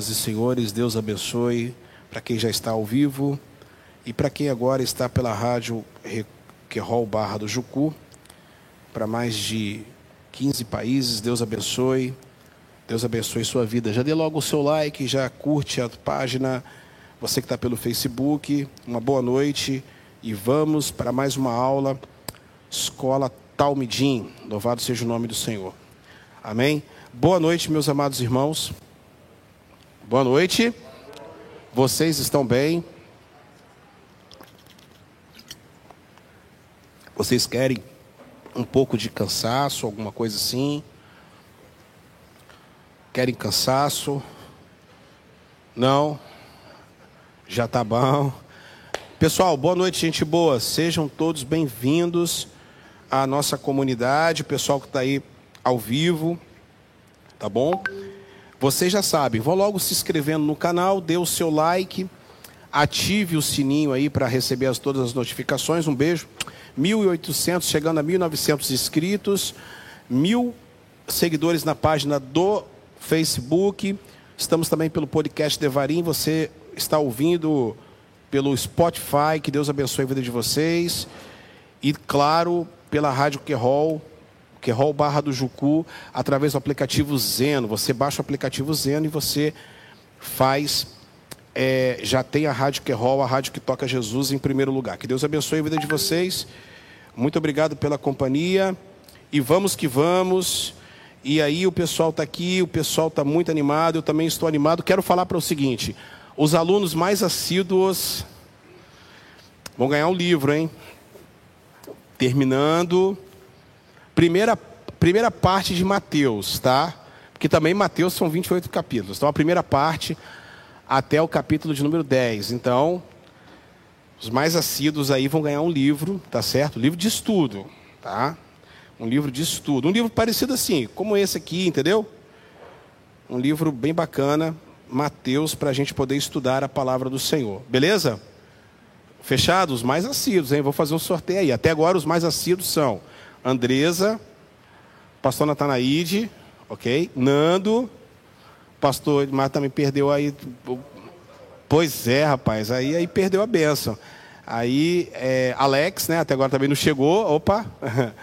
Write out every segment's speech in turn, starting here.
senhoras e senhores, Deus abençoe para quem já está ao vivo e para quem agora está pela rádio Requerol Barra do Jucu, para mais de 15 países, Deus abençoe, Deus abençoe sua vida. Já dê logo o seu like, já curte a página, você que está pelo Facebook, uma boa noite e vamos para mais uma aula, Escola Talmidim, louvado seja o nome do Senhor. Amém? Boa noite, meus amados irmãos. Boa noite. Vocês estão bem? Vocês querem um pouco de cansaço, alguma coisa assim? Querem cansaço? Não? Já tá bom. Pessoal, boa noite, gente boa. Sejam todos bem-vindos à nossa comunidade, pessoal que está aí ao vivo, tá bom? Vocês já sabem, vão logo se inscrevendo no canal, dê o seu like, ative o sininho aí para receber as, todas as notificações. Um beijo. 1.800, chegando a 1.900 inscritos, mil seguidores na página do Facebook. Estamos também pelo podcast Devarim. Você está ouvindo pelo Spotify. Que Deus abençoe a vida de vocês. E, claro, pela Rádio Querol, Querol Barra do Jucu, através do aplicativo Zeno. Você baixa o aplicativo Zeno e você faz. É, já tem a Rádio Querol, a rádio que toca Jesus em primeiro lugar. Que Deus abençoe a vida de vocês. Muito obrigado pela companhia. E vamos que vamos. E aí o pessoal está aqui, o pessoal está muito animado, eu também estou animado. Quero falar para o seguinte: os alunos mais assíduos vão ganhar um livro, hein? Terminando. Primeira, primeira parte de Mateus, tá? Porque também Mateus são 28 capítulos. Então a primeira parte até o capítulo de número 10. Então, os mais assíduos aí vão ganhar um livro, tá certo? livro de estudo, tá? Um livro de estudo. Um livro parecido assim, como esse aqui, entendeu? Um livro bem bacana, Mateus, para a gente poder estudar a palavra do Senhor. Beleza? Fechado? Os mais assíduos, hein? Vou fazer um sorteio aí. Até agora os mais assíduos são Andresa, pastor Natanaide, ok? Nando, pastor Edmar também perdeu aí. Pois é, rapaz, aí, aí perdeu a benção. Aí, é, Alex, né? Até agora também não chegou. Opa!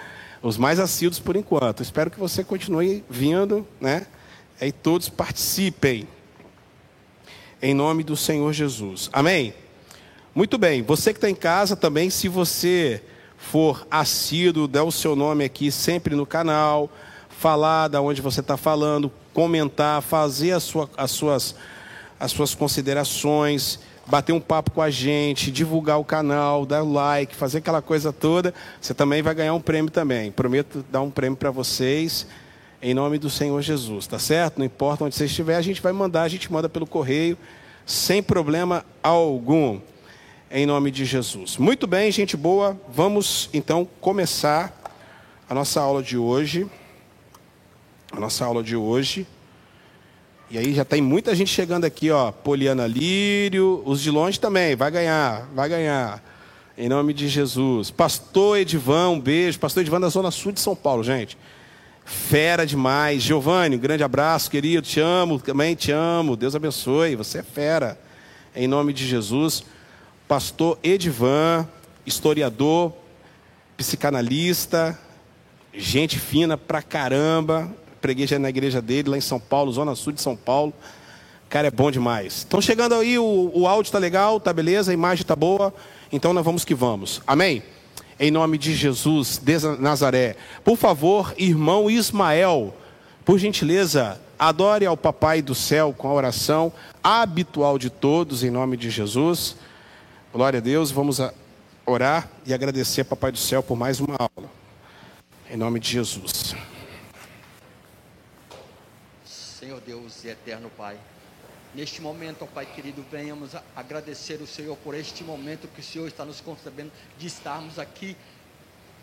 Os mais assíduos por enquanto. Espero que você continue vindo, né? E todos participem. Em nome do Senhor Jesus. Amém? Muito bem. Você que está em casa também, se você for assíduo, dá o seu nome aqui sempre no canal, falar da onde você está falando, comentar, fazer as, sua, as, suas, as suas considerações, bater um papo com a gente, divulgar o canal, dar like, fazer aquela coisa toda, você também vai ganhar um prêmio também. Prometo dar um prêmio para vocês em nome do Senhor Jesus, tá certo? Não importa onde você estiver, a gente vai mandar, a gente manda pelo correio, sem problema algum em nome de Jesus. Muito bem, gente boa, vamos então começar a nossa aula de hoje. A nossa aula de hoje. E aí já tem muita gente chegando aqui, ó. Poliana Lírio, os de longe também, vai ganhar, vai ganhar. Em nome de Jesus. Pastor Edivan, um beijo. Pastor Edivan da Zona Sul de São Paulo, gente. Fera demais. Giovanni, um grande abraço, querido. Te amo, também te amo. Deus abençoe. Você é fera. Em nome de Jesus pastor Edivan, historiador, psicanalista, gente fina pra caramba. Preguei já na igreja dele, lá em São Paulo, Zona Sul de São Paulo. Cara, é bom demais. Estão chegando aí, o, o áudio tá legal, tá beleza, a imagem tá boa. Então nós vamos que vamos. Amém? Em nome de Jesus de Nazaré. Por favor, irmão Ismael, por gentileza, adore ao Papai do céu com a oração habitual de todos, em nome de Jesus. Glória a Deus, vamos orar e agradecer, Papai do Céu, por mais uma aula. Em nome de Jesus. Senhor Deus e eterno Pai, neste momento, ó Pai querido, venhamos agradecer o Senhor por este momento que o Senhor está nos concebendo de estarmos aqui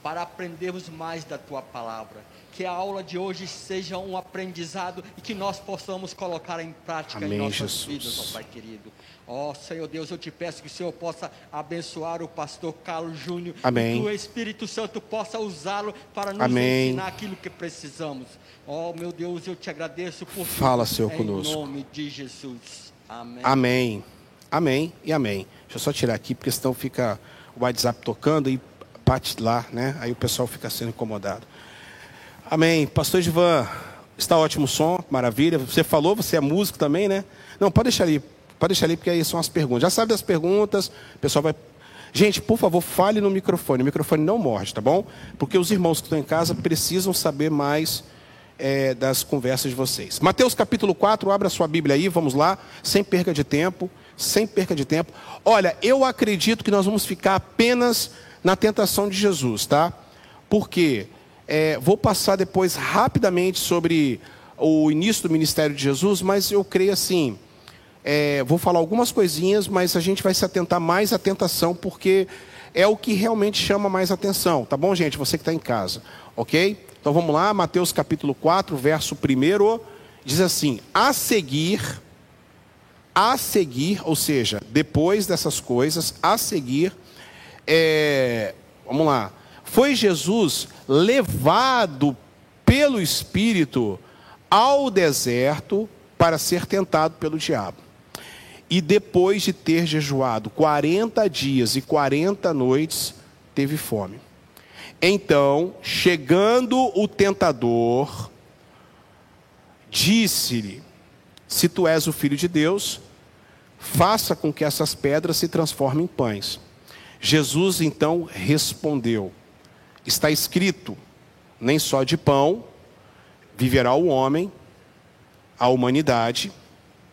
para aprendermos mais da tua palavra. Que a aula de hoje seja um aprendizado e que nós possamos colocar em prática Amém, em nossas Jesus. vidas, ó Pai querido. Ó oh, Senhor Deus, eu te peço que o Senhor possa abençoar o pastor Carlos Júnior. Amém. Que o Espírito Santo possa usá-lo para nos Amém. ensinar aquilo que precisamos. Ó oh, meu Deus, eu te agradeço por Fala, Senhor, em conosco. nome de Jesus. Amém. Amém. Amém e amém. Deixa eu só tirar aqui, porque senão fica o WhatsApp tocando e parte lá, né? Aí o pessoal fica sendo incomodado. Amém. Pastor Ivan, está ótimo o som, maravilha. Você falou, você é músico também, né? Não, pode deixar ali. Pode deixar ali, porque aí são as perguntas. Já sabe das perguntas, o pessoal vai. Gente, por favor, fale no microfone. O microfone não morde, tá bom? Porque os irmãos que estão em casa precisam saber mais é, das conversas de vocês. Mateus capítulo 4, abra sua Bíblia aí, vamos lá, sem perca de tempo, sem perca de tempo. Olha, eu acredito que nós vamos ficar apenas na tentação de Jesus, tá? Porque é, vou passar depois rapidamente sobre o início do ministério de Jesus, mas eu creio assim. É, vou falar algumas coisinhas, mas a gente vai se atentar mais à tentação, porque é o que realmente chama mais atenção, tá bom, gente? Você que está em casa, ok? Então vamos lá, Mateus capítulo 4, verso 1 diz assim: a seguir, a seguir, ou seja, depois dessas coisas, a seguir, é, vamos lá, foi Jesus levado pelo Espírito ao deserto para ser tentado pelo diabo. E depois de ter jejuado 40 dias e 40 noites, teve fome. Então, chegando o tentador, disse-lhe: Se tu és o filho de Deus, faça com que essas pedras se transformem em pães. Jesus então respondeu: Está escrito, nem só de pão viverá o homem, a humanidade,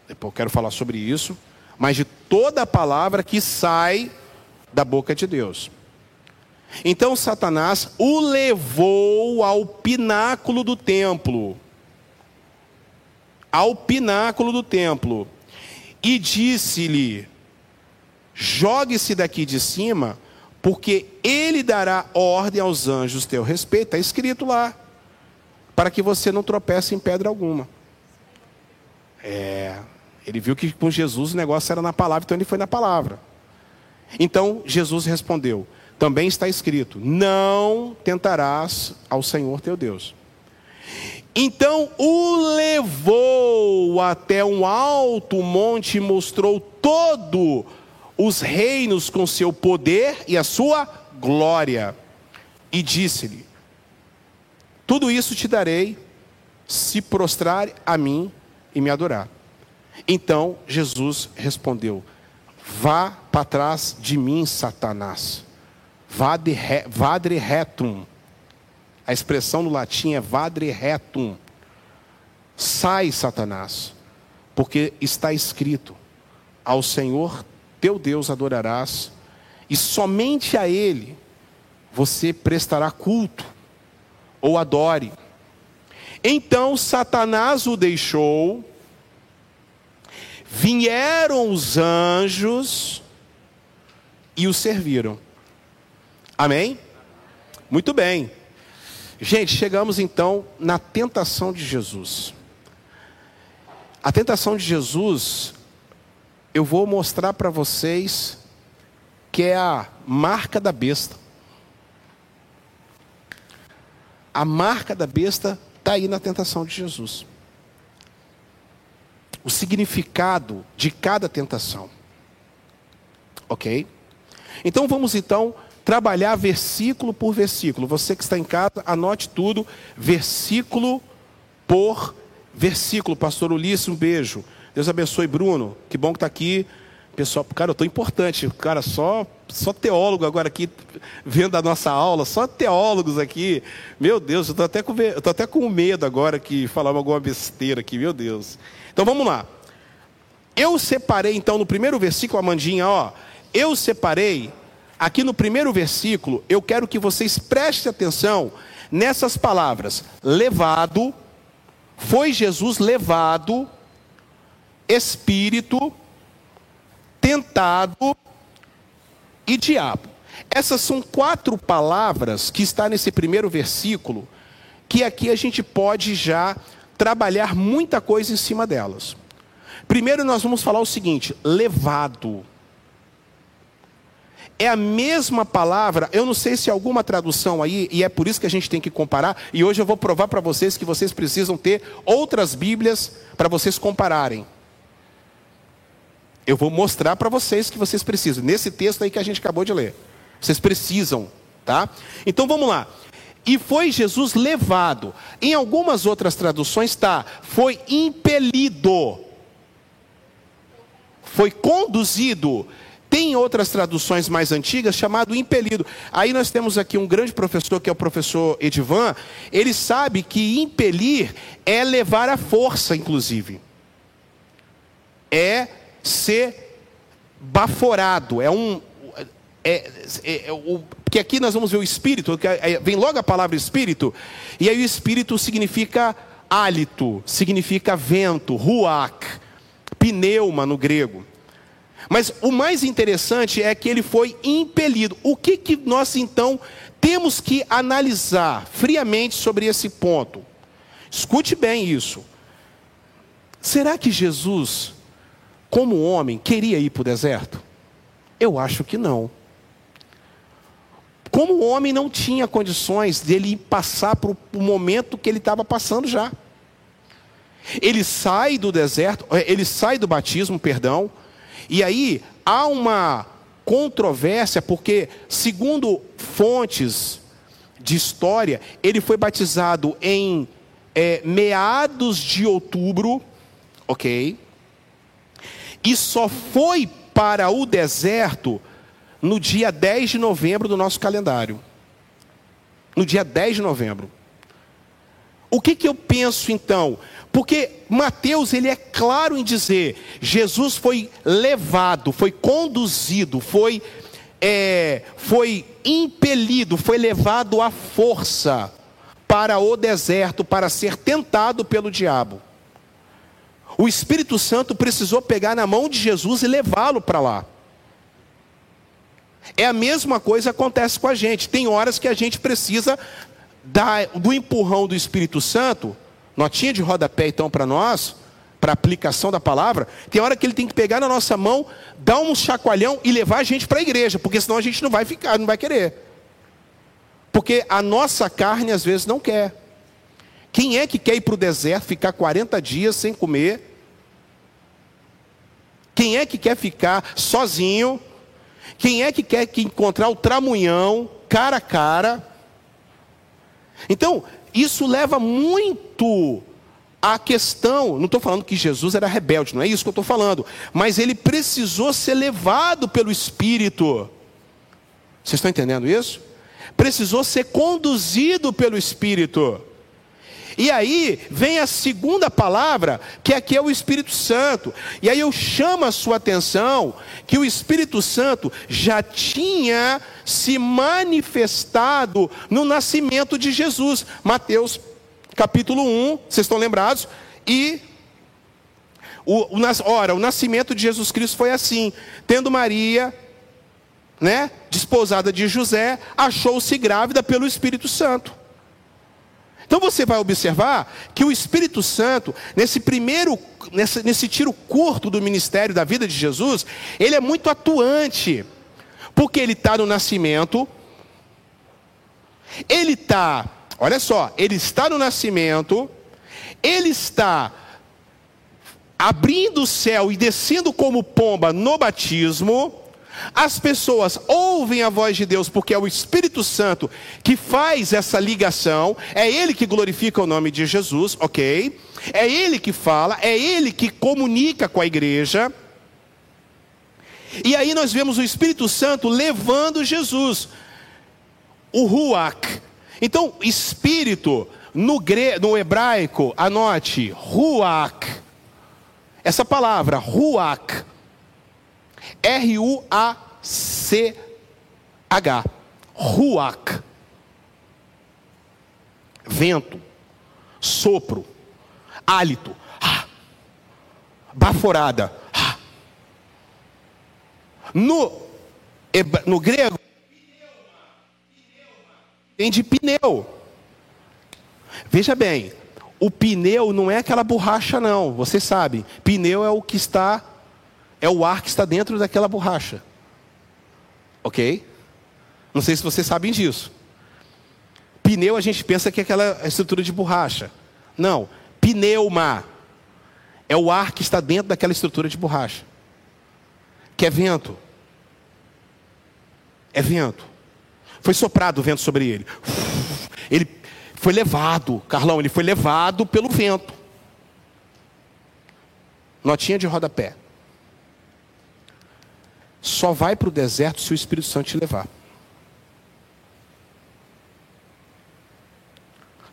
depois eu quero falar sobre isso, mas de toda a palavra que sai da boca de Deus. Então Satanás o levou ao pináculo do templo. Ao pináculo do templo. E disse-lhe: Jogue-se daqui de cima, porque ele dará ordem aos anjos teu respeito. Está escrito lá. Para que você não tropece em pedra alguma. É. Ele viu que com Jesus o negócio era na palavra, então ele foi na palavra. Então Jesus respondeu: também está escrito: Não tentarás ao Senhor teu Deus. Então o levou até um alto monte e mostrou todo os reinos com seu poder e a sua glória. E disse-lhe: Tudo isso te darei se prostrar a mim e me adorar. Então Jesus respondeu: Vá para trás de mim, Satanás Vadre retum. A expressão no latim é vadre retum. Sai, Satanás, porque está escrito: Ao Senhor teu Deus adorarás, e somente a Ele você prestará culto ou adore. Então Satanás o deixou, vieram os anjos e o serviram. Amém? Muito bem. Gente, chegamos então na tentação de Jesus. A tentação de Jesus, eu vou mostrar para vocês que é a marca da besta. A marca da besta está aí na tentação de Jesus. O significado de cada tentação. Ok? Então vamos então trabalhar versículo por versículo. Você que está em casa, anote tudo, versículo por versículo. Pastor Ulisses, um beijo. Deus abençoe, Bruno. Que bom que está aqui. Pessoal, cara, eu estou importante. Cara, só, só teólogo agora aqui, vendo a nossa aula, só teólogos aqui. Meu Deus, eu estou até, com, eu até com medo agora que falava alguma besteira aqui, meu Deus. Então vamos lá. Eu separei, então, no primeiro versículo, Amandinha, ó. Eu separei aqui no primeiro versículo, eu quero que vocês prestem atenção nessas palavras: levado, foi Jesus levado, espírito, tentado e diabo. Essas são quatro palavras que está nesse primeiro versículo, que aqui a gente pode já trabalhar muita coisa em cima delas. Primeiro nós vamos falar o seguinte: levado é a mesma palavra. Eu não sei se alguma tradução aí, e é por isso que a gente tem que comparar. E hoje eu vou provar para vocês que vocês precisam ter outras Bíblias para vocês compararem. Eu vou mostrar para vocês que vocês precisam. Nesse texto aí que a gente acabou de ler. Vocês precisam, tá? Então vamos lá. E foi Jesus levado. Em algumas outras traduções está, foi impelido. Foi conduzido. Tem outras traduções mais antigas chamado impelido. Aí nós temos aqui um grande professor que é o professor Edivan. Ele sabe que impelir é levar a força, inclusive. É ser baforado. É um. É, é, é, o, porque aqui nós vamos ver o espírito, vem logo a palavra espírito, e aí o espírito significa hálito, significa vento, ruach, pneuma no grego. Mas o mais interessante é que ele foi impelido. O que, que nós então temos que analisar friamente sobre esse ponto? Escute bem isso. Será que Jesus, como homem, queria ir para o deserto? Eu acho que não. Como o homem não tinha condições dele passar para o momento que ele estava passando já. Ele sai do deserto, eh, ele sai do batismo, perdão, e aí há uma controvérsia, porque, segundo fontes de história, ele foi batizado em é, meados de outubro, ok? E só foi para o deserto no dia 10 de novembro do nosso calendário. No dia 10 de novembro. O que, que eu penso então? Porque Mateus ele é claro em dizer, Jesus foi levado, foi conduzido, foi é, foi impelido, foi levado à força para o deserto para ser tentado pelo diabo. O Espírito Santo precisou pegar na mão de Jesus e levá-lo para lá. É a mesma coisa que acontece com a gente. Tem horas que a gente precisa da, do empurrão do Espírito Santo, notinha de rodapé então para nós, para aplicação da palavra. Tem hora que ele tem que pegar na nossa mão, dar um chacoalhão e levar a gente para a igreja, porque senão a gente não vai ficar, não vai querer. Porque a nossa carne às vezes não quer. Quem é que quer ir para o deserto, ficar 40 dias sem comer? Quem é que quer ficar sozinho, quem é que quer que encontrar o tramunhão cara a cara? Então, isso leva muito à questão. Não estou falando que Jesus era rebelde, não é isso que eu estou falando. Mas ele precisou ser levado pelo Espírito. Vocês estão entendendo isso? Precisou ser conduzido pelo Espírito. E aí vem a segunda palavra, que aqui é o Espírito Santo. E aí eu chamo a sua atenção que o Espírito Santo já tinha se manifestado no nascimento de Jesus. Mateus capítulo 1, vocês estão lembrados? E o, o, ora, o nascimento de Jesus Cristo foi assim: tendo Maria, né, desposada de José, achou-se grávida pelo Espírito Santo. Então você vai observar que o Espírito Santo, nesse primeiro, nesse, nesse tiro curto do ministério da vida de Jesus, ele é muito atuante, porque ele está no nascimento, ele está, olha só, ele está no nascimento, ele está abrindo o céu e descendo como pomba no batismo, as pessoas ouvem a voz de Deus porque é o Espírito Santo que faz essa ligação, é ele que glorifica o nome de Jesus, ok? É ele que fala, é ele que comunica com a igreja. E aí nós vemos o Espírito Santo levando Jesus, o Ruach. Então, espírito, no, gre... no hebraico, anote, Ruach. Essa palavra, Ruach R-U-A-C-H. Ruach. Vento. Sopro. Hálito. Ah. Baforada. Ah. No, no grego, tem de pneu. Veja bem, o pneu não é aquela borracha, não. Você sabe, pneu é o que está é o ar que está dentro daquela borracha. Ok? Não sei se vocês sabem disso. Pneu a gente pensa que é aquela estrutura de borracha. Não. Pneuma é o ar que está dentro daquela estrutura de borracha. Que é vento. É vento. Foi soprado o vento sobre ele. Ele foi levado, Carlão, ele foi levado pelo vento. Notinha de rodapé só vai para o deserto se o Espírito Santo te levar.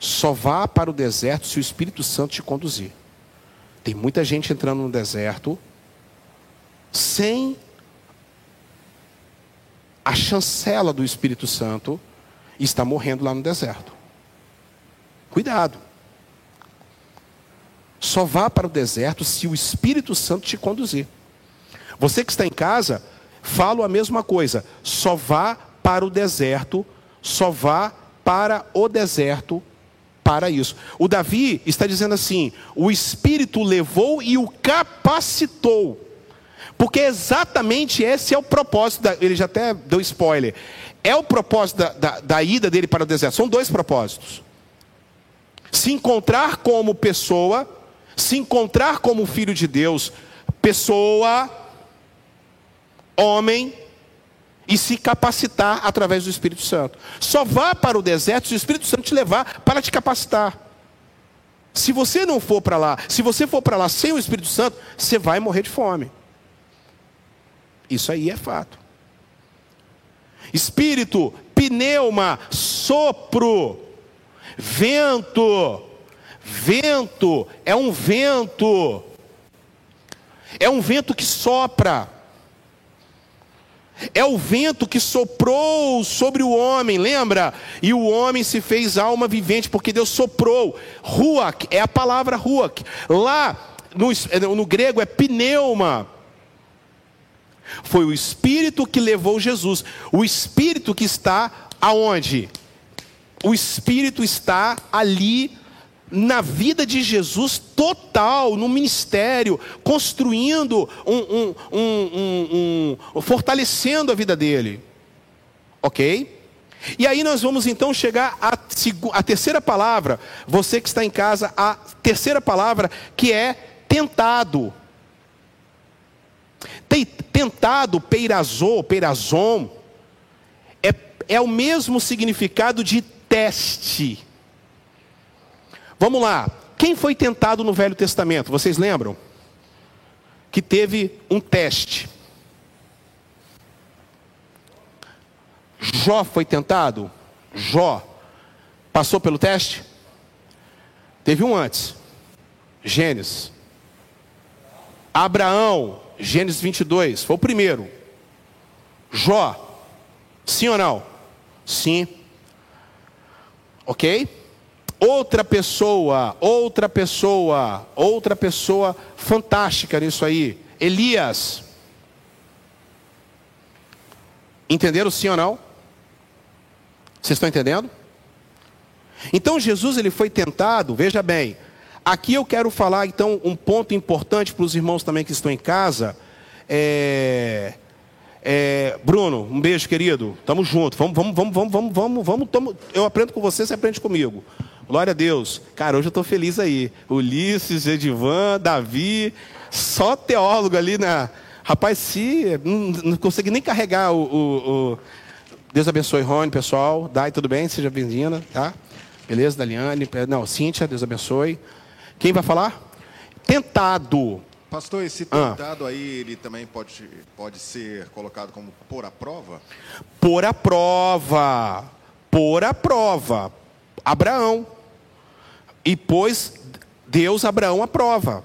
Só vá para o deserto se o Espírito Santo te conduzir. Tem muita gente entrando no deserto sem a chancela do Espírito Santo e está morrendo lá no deserto. Cuidado. Só vá para o deserto se o Espírito Santo te conduzir. Você que está em casa, falo a mesma coisa. Só vá para o deserto, só vá para o deserto para isso. O Davi está dizendo assim: o Espírito levou e o capacitou. Porque exatamente esse é o propósito, da, ele já até deu spoiler. É o propósito da, da, da ida dele para o deserto. São dois propósitos: se encontrar como pessoa, se encontrar como filho de Deus, pessoa, homem, e se capacitar através do Espírito Santo. Só vá para o deserto se o Espírito Santo te levar para te capacitar. Se você não for para lá, se você for para lá sem o Espírito Santo, você vai morrer de fome. Isso aí é fato. Espírito, pneuma, sopro, vento. Vento é um vento. É um vento que sopra. É o vento que soprou sobre o homem, lembra? E o homem se fez alma vivente, porque Deus soprou. Ruach é a palavra ruach. Lá no, no grego é pneuma. Foi o Espírito que levou Jesus. O Espírito que está aonde? O Espírito está ali na vida de Jesus total, no ministério, construindo, um, um, um, fortalecendo a vida dele. Ok? E aí nós vamos então chegar à, à terceira palavra, você que está em casa, a terceira palavra que é tentado. Tentado, peirazô, peirazom, é, é o mesmo significado de teste. Vamos lá. Quem foi tentado no Velho Testamento? Vocês lembram? Que teve um teste. Jó foi tentado? Jó passou pelo teste? Teve um antes. Gênesis. Abraão, Gênesis 22, foi o primeiro. Jó, sim ou não? Sim. Ok? Outra pessoa, outra pessoa, outra pessoa fantástica nisso aí. Elias. Entenderam sim ou não? Vocês estão entendendo? Então Jesus ele foi tentado, veja bem. Aqui eu quero falar então um ponto importante para os irmãos também que estão em casa. É, é, Bruno, um beijo querido. Tamo junto. Vamos, vamos, vamos, vamos, vamos, vamos, vamos. Eu aprendo com você, você aprende comigo. Glória a Deus. Cara, hoje eu estou feliz aí. Ulisses, Edivan, Davi, só teólogo ali na. Rapaz, se não, não consegui nem carregar o, o, o... Deus abençoe, Rony, pessoal. Dai, tudo bem? Seja bem-vinda, tá? Beleza, Daliane? Não, Cíntia, Deus abençoe. Quem vai falar? Tentado. Pastor, esse ah. tentado ah. aí, ele também pode, pode ser colocado como por a prova? Por a prova. Por a prova. Abraão e pôs Deus Abraão à prova.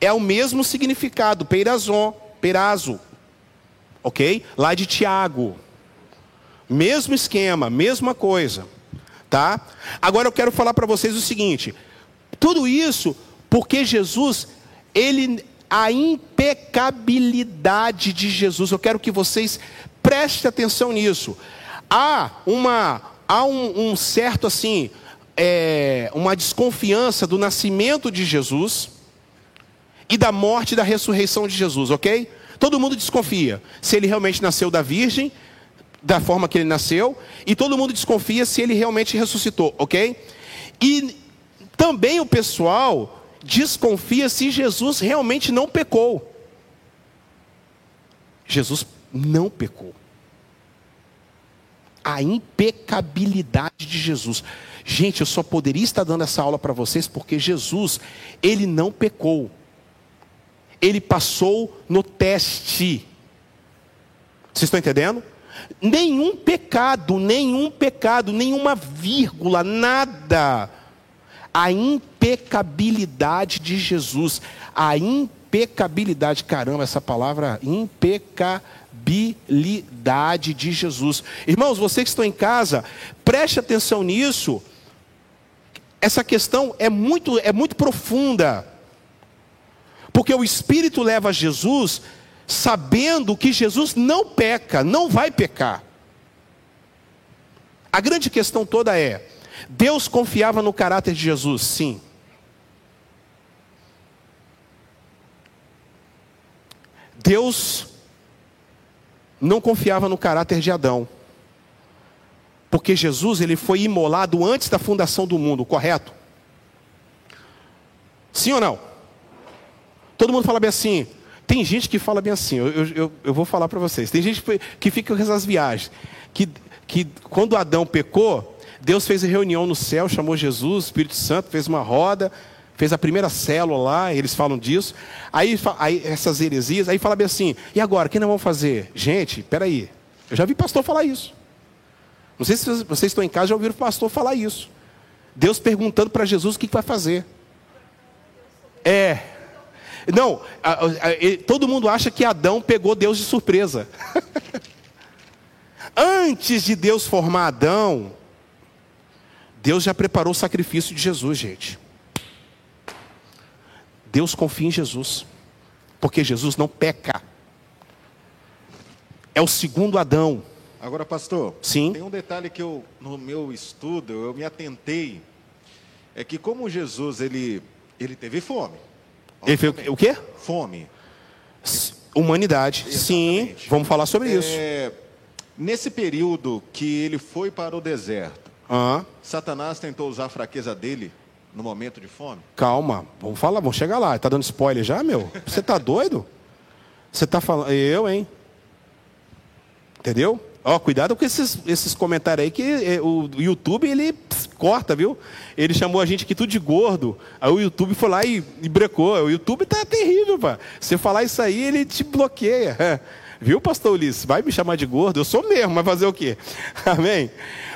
É o mesmo significado, peirazon, peirazo. Ok? Lá de Tiago. Mesmo esquema, mesma coisa. Tá? Agora eu quero falar para vocês o seguinte: tudo isso porque Jesus, ele a impecabilidade de Jesus. Eu quero que vocês prestem atenção nisso. Há uma há um, um certo assim, é, uma desconfiança do nascimento de Jesus e da morte e da ressurreição de Jesus, ok? Todo mundo desconfia se ele realmente nasceu da Virgem, da forma que ele nasceu, e todo mundo desconfia se ele realmente ressuscitou, ok? E também o pessoal desconfia se Jesus realmente não pecou. Jesus não pecou. A impecabilidade de Jesus. Gente, eu só poderia estar dando essa aula para vocês porque Jesus, ele não pecou. Ele passou no teste. Vocês estão entendendo? Nenhum pecado, nenhum pecado, nenhuma vírgula, nada. A impecabilidade de Jesus, a impecabilidade, caramba, essa palavra impecabilidade de Jesus. Irmãos, vocês que estão em casa, preste atenção nisso, essa questão é muito, é muito profunda. Porque o Espírito leva Jesus sabendo que Jesus não peca, não vai pecar. A grande questão toda é: Deus confiava no caráter de Jesus? Sim. Deus não confiava no caráter de Adão. Porque Jesus ele foi imolado antes da fundação do mundo, correto? Sim ou não? Todo mundo fala bem assim. Tem gente que fala bem assim, eu, eu, eu vou falar para vocês. Tem gente que fica com essas viagens. Que, que quando Adão pecou, Deus fez reunião no céu, chamou Jesus, Espírito Santo, fez uma roda, fez a primeira célula lá, eles falam disso. Aí, aí essas heresias, aí fala bem assim, e agora, o que nós vamos fazer? Gente, peraí, eu já vi pastor falar isso. Não sei se vocês estão em casa já ouviram o pastor falar isso. Deus perguntando para Jesus o que vai fazer. É. Não, a, a, a, todo mundo acha que Adão pegou Deus de surpresa. Antes de Deus formar Adão, Deus já preparou o sacrifício de Jesus, gente. Deus confia em Jesus, porque Jesus não peca. É o segundo Adão. Agora, pastor, Sim. tem um detalhe que eu, no meu estudo, eu me atentei, é que como Jesus, ele, ele teve fome. Ele fez o quê? Fome. Humanidade. Exatamente. Sim, vamos falar sobre isso. É, nesse período que ele foi para o deserto, Satanás tentou usar a fraqueza dele no momento de fome? calma, vamos falar, vamos chegar lá. Tá dando spoiler já, meu? Você tá doido? Você tá falando. Eu, hein? Entendeu? Ó, cuidado com esses, esses comentários aí que eh, o YouTube ele ps, corta, viu? Ele chamou a gente aqui tudo de gordo. Aí o YouTube foi lá e, e brecou. O YouTube tá terrível, pá. Você falar isso aí, ele te bloqueia. Viu, pastor Ulisses? Vai me chamar de gordo? Eu sou mesmo, mas fazer o quê? Amém?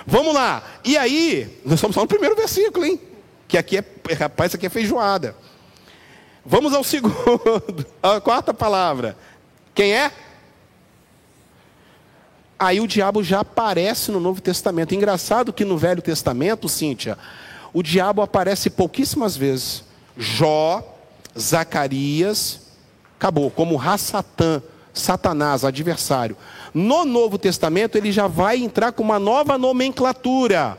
Vamos lá. E aí, nós estamos só no primeiro versículo, hein? Que aqui é, rapaz, isso aqui é feijoada. Vamos ao segundo, a quarta palavra. Quem é? Aí o diabo já aparece no Novo Testamento. Engraçado que no Velho Testamento, Cíntia, o diabo aparece pouquíssimas vezes. Jó, Zacarias, acabou, como Rassatã, Satanás, adversário. No Novo Testamento, ele já vai entrar com uma nova nomenclatura.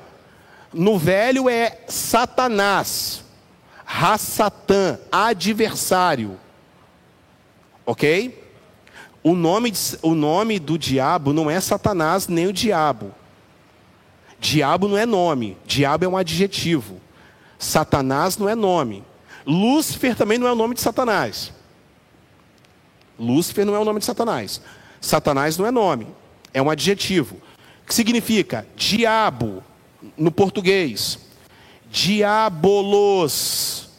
No Velho é Satanás, Rassatã, adversário. Ok? O nome, o nome do diabo não é Satanás nem o diabo. Diabo não é nome, diabo é um adjetivo. Satanás não é nome. Lúcifer também não é o nome de Satanás. Lúcifer não é o nome de Satanás. Satanás não é nome, é um adjetivo. Que significa diabo no português. Diabolos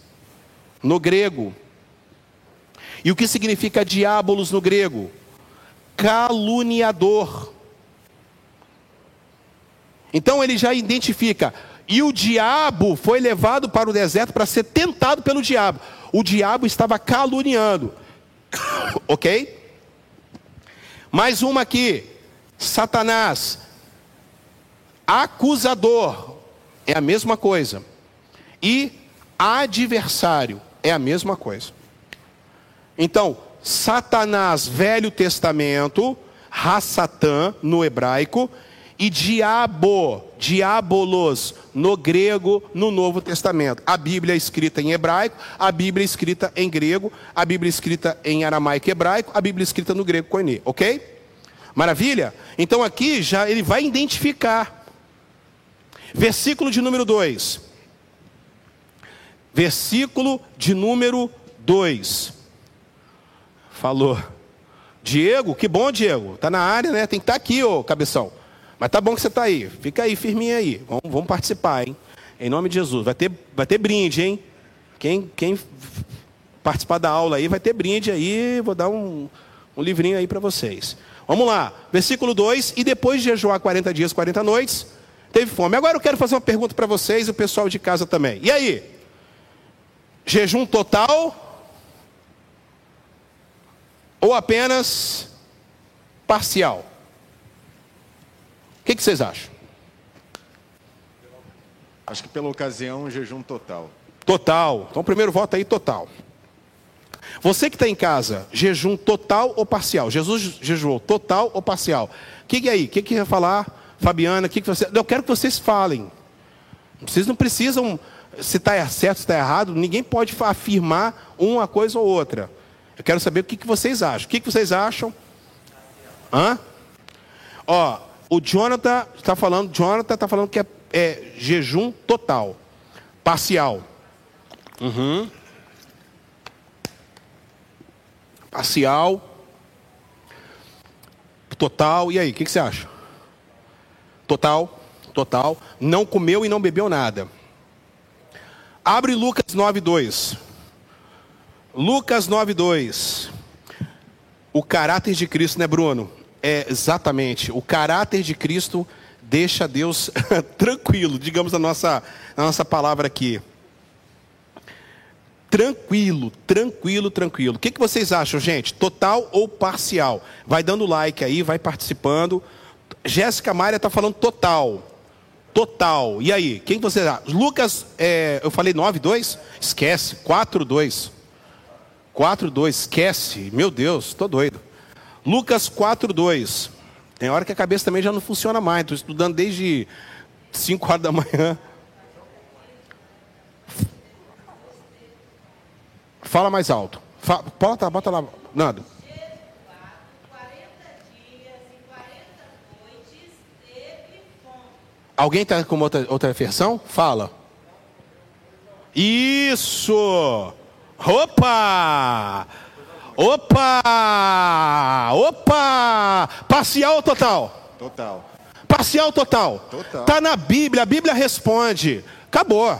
no grego. E o que significa diabolos no grego? Caluniador. Então ele já identifica. E o diabo foi levado para o deserto para ser tentado pelo diabo. O diabo estava caluniando. ok? Mais uma aqui. Satanás. Acusador. É a mesma coisa. E adversário. É a mesma coisa. Então, Satanás, Velho Testamento, Hassatã, no hebraico, e diabo, diabolos, no grego, no Novo Testamento. A Bíblia é escrita em hebraico, a Bíblia é escrita em grego, a Bíblia é escrita em aramaico e hebraico, a Bíblia é escrita no grego koine, ok? Maravilha? Então aqui já ele vai identificar. Versículo de número 2. Versículo de número 2. Falou. Diego, que bom, Diego. Tá na área, né? Tem que estar tá aqui, ô cabeção. Mas tá bom que você está aí. Fica aí, firminho aí. Vamos, vamos, participar, hein? Em nome de Jesus. Vai ter, vai ter brinde, hein? Quem, quem participar da aula aí vai ter brinde aí. Vou dar um, um livrinho aí para vocês. Vamos lá. Versículo 2. E depois de jejuar 40 dias, 40 noites, teve fome. Agora eu quero fazer uma pergunta para vocês e o pessoal de casa também. E aí? Jejum total? Ou apenas parcial? O que, que, vocês acham? Acho que pela ocasião, um jejum total. Total. Então, primeiro voto aí, total. Você que está em casa, jejum total ou parcial? Jesus jejuou total ou parcial? O que, que é aí? O que, que ia falar, Fabiana? Que que você... Eu quero que vocês falem. Vocês não precisam, se está certo, se está errado, ninguém pode afirmar uma coisa ou outra. Eu quero saber o que, que vocês acham. O que, que vocês acham? Hã? Ó, o Jonathan está falando, Jonathan está falando que é, é, jejum total, parcial. Uhum. Parcial, total. E aí, o que, que você acha? Total, total. Não comeu e não bebeu nada. Abre Lucas 9:2. Lucas 9:2. O caráter de Cristo, né, Bruno? É exatamente. O caráter de Cristo deixa Deus tranquilo, digamos a nossa, a nossa palavra aqui. Tranquilo, tranquilo, tranquilo. O que, que vocês acham, gente? Total ou parcial? Vai dando like aí, vai participando. Jéssica Maria está falando total. Total. E aí, quem vocês acham? Lucas, é, eu falei 9,2? Esquece, 4,2. 4,2, esquece. Meu Deus, estou doido. Lucas 4,2. Tem hora que a cabeça também já não funciona mais. Estou estudando desde 5 horas da manhã. Fala mais alto. Fala, bota, bota lá, Nando. Alguém está com outra, outra versão? Fala. Isso! Opa! Opa! Opa! Parcial ou total? Total. Parcial ou total? Total. Tá na Bíblia, a Bíblia responde. Acabou.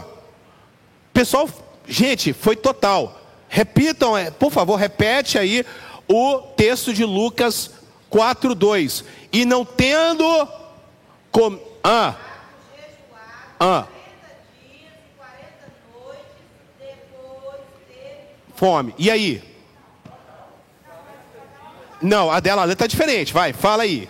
Pessoal, gente, foi total. Repitam, é, por favor, repete aí o texto de Lucas 4:2. E não tendo com ah, ah, fome. E aí? Não, a dela está diferente. Vai, fala aí.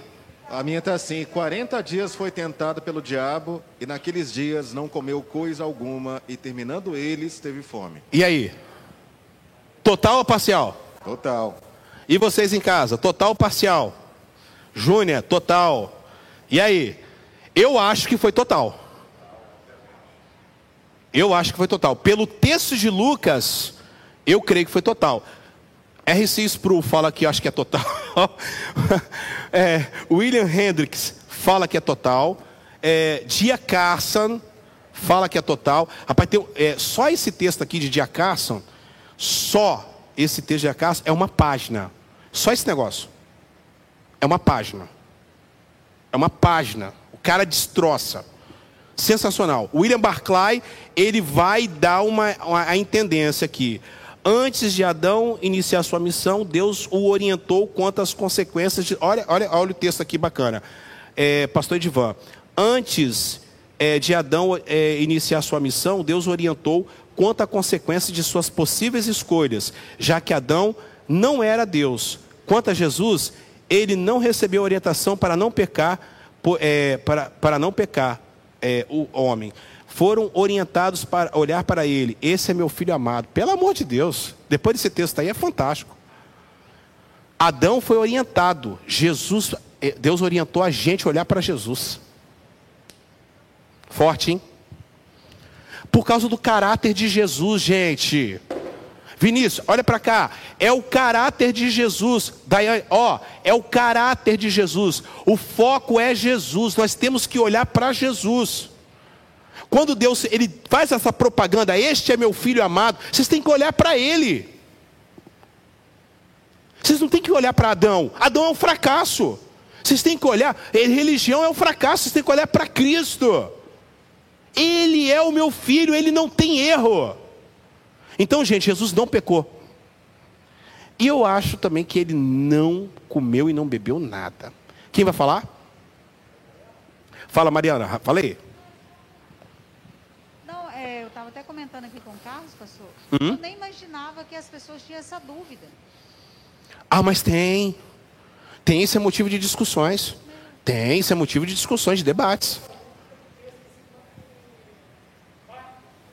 A minha está assim: 40 dias foi tentado pelo diabo, e naqueles dias não comeu coisa alguma, e terminando eles, teve fome. E aí? Total ou parcial? Total. E vocês em casa? Total ou parcial? Júnior, total. E aí? Eu acho que foi total. Eu acho que foi total. Pelo texto de Lucas, eu creio que foi total. R.C. Sproul fala que acho que é total. é, William Hendricks fala que é total. É, Dia Carson fala que é total. Rapaz, tem, é, só esse texto aqui de Dia Carson só esse texto de acaso é uma página. Só esse negócio. É uma página. É uma página. O cara destroça. Sensacional. William Barclay, ele vai dar uma, uma a intendência aqui. Antes de Adão iniciar sua missão, Deus o orientou quanto às consequências de. Olha, olha, olha o texto aqui bacana. É, Pastor Edivan. Antes é, de Adão é, iniciar sua missão, Deus orientou quanto à consequência de suas possíveis escolhas, já que Adão não era Deus. Quanto a Jesus, ele não recebeu orientação para não pecar, é, para, para não pecar é, o homem. Foram orientados para olhar para ele. Esse é meu filho amado. Pelo amor de Deus. Depois desse texto aí é fantástico. Adão foi orientado. Jesus, é, Deus orientou a gente a olhar para Jesus. Forte, hein? Por causa do caráter de Jesus, gente. Vinícius, olha para cá. É o caráter de Jesus. Daí, ó, é o caráter de Jesus. O foco é Jesus. Nós temos que olhar para Jesus. Quando Deus ele faz essa propaganda, este é meu filho amado, vocês têm que olhar para ele. Vocês não têm que olhar para Adão. Adão é um fracasso. Vocês têm que olhar, religião é um fracasso, vocês têm que olhar para Cristo. Ele é o meu filho, ele não tem erro. Então, gente, Jesus não pecou. E eu acho também que ele não comeu e não bebeu nada. Quem vai falar? Fala, Mariana, falei. É, estava até comentando aqui com o Carlos, pastor. Uhum. Eu nem imaginava que as pessoas tinham essa dúvida. Ah, mas tem. Tem, isso é motivo de discussões. Tem, isso é motivo de discussões, de debates.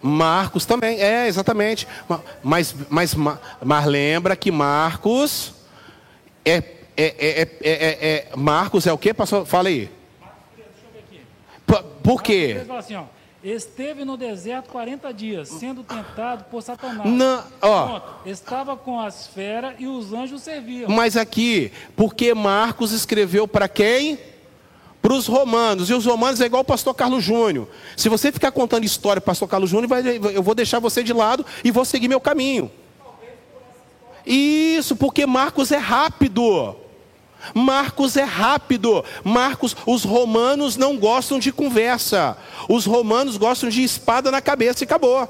Marcos também, é, exatamente. Mas, mas, mas lembra que Marcos é, é, é, é, é Marcos é o que, pastor? Fala aí. Por, por quê? Assim, ó, Esteve no deserto 40 dias, sendo tentado por Satanás. Não, ó. Pronto. Estava com as feras e os anjos serviam. Mas aqui, porque Marcos escreveu para quem? Para os romanos. E os romanos é igual o pastor Carlos Júnior. Se você ficar contando história para o pastor Carlos Júnior, eu vou deixar você de lado e vou seguir meu caminho. Isso, porque Marcos é rápido. Marcos é rápido. Marcos, os romanos não gostam de conversa. Os romanos gostam de espada na cabeça e acabou.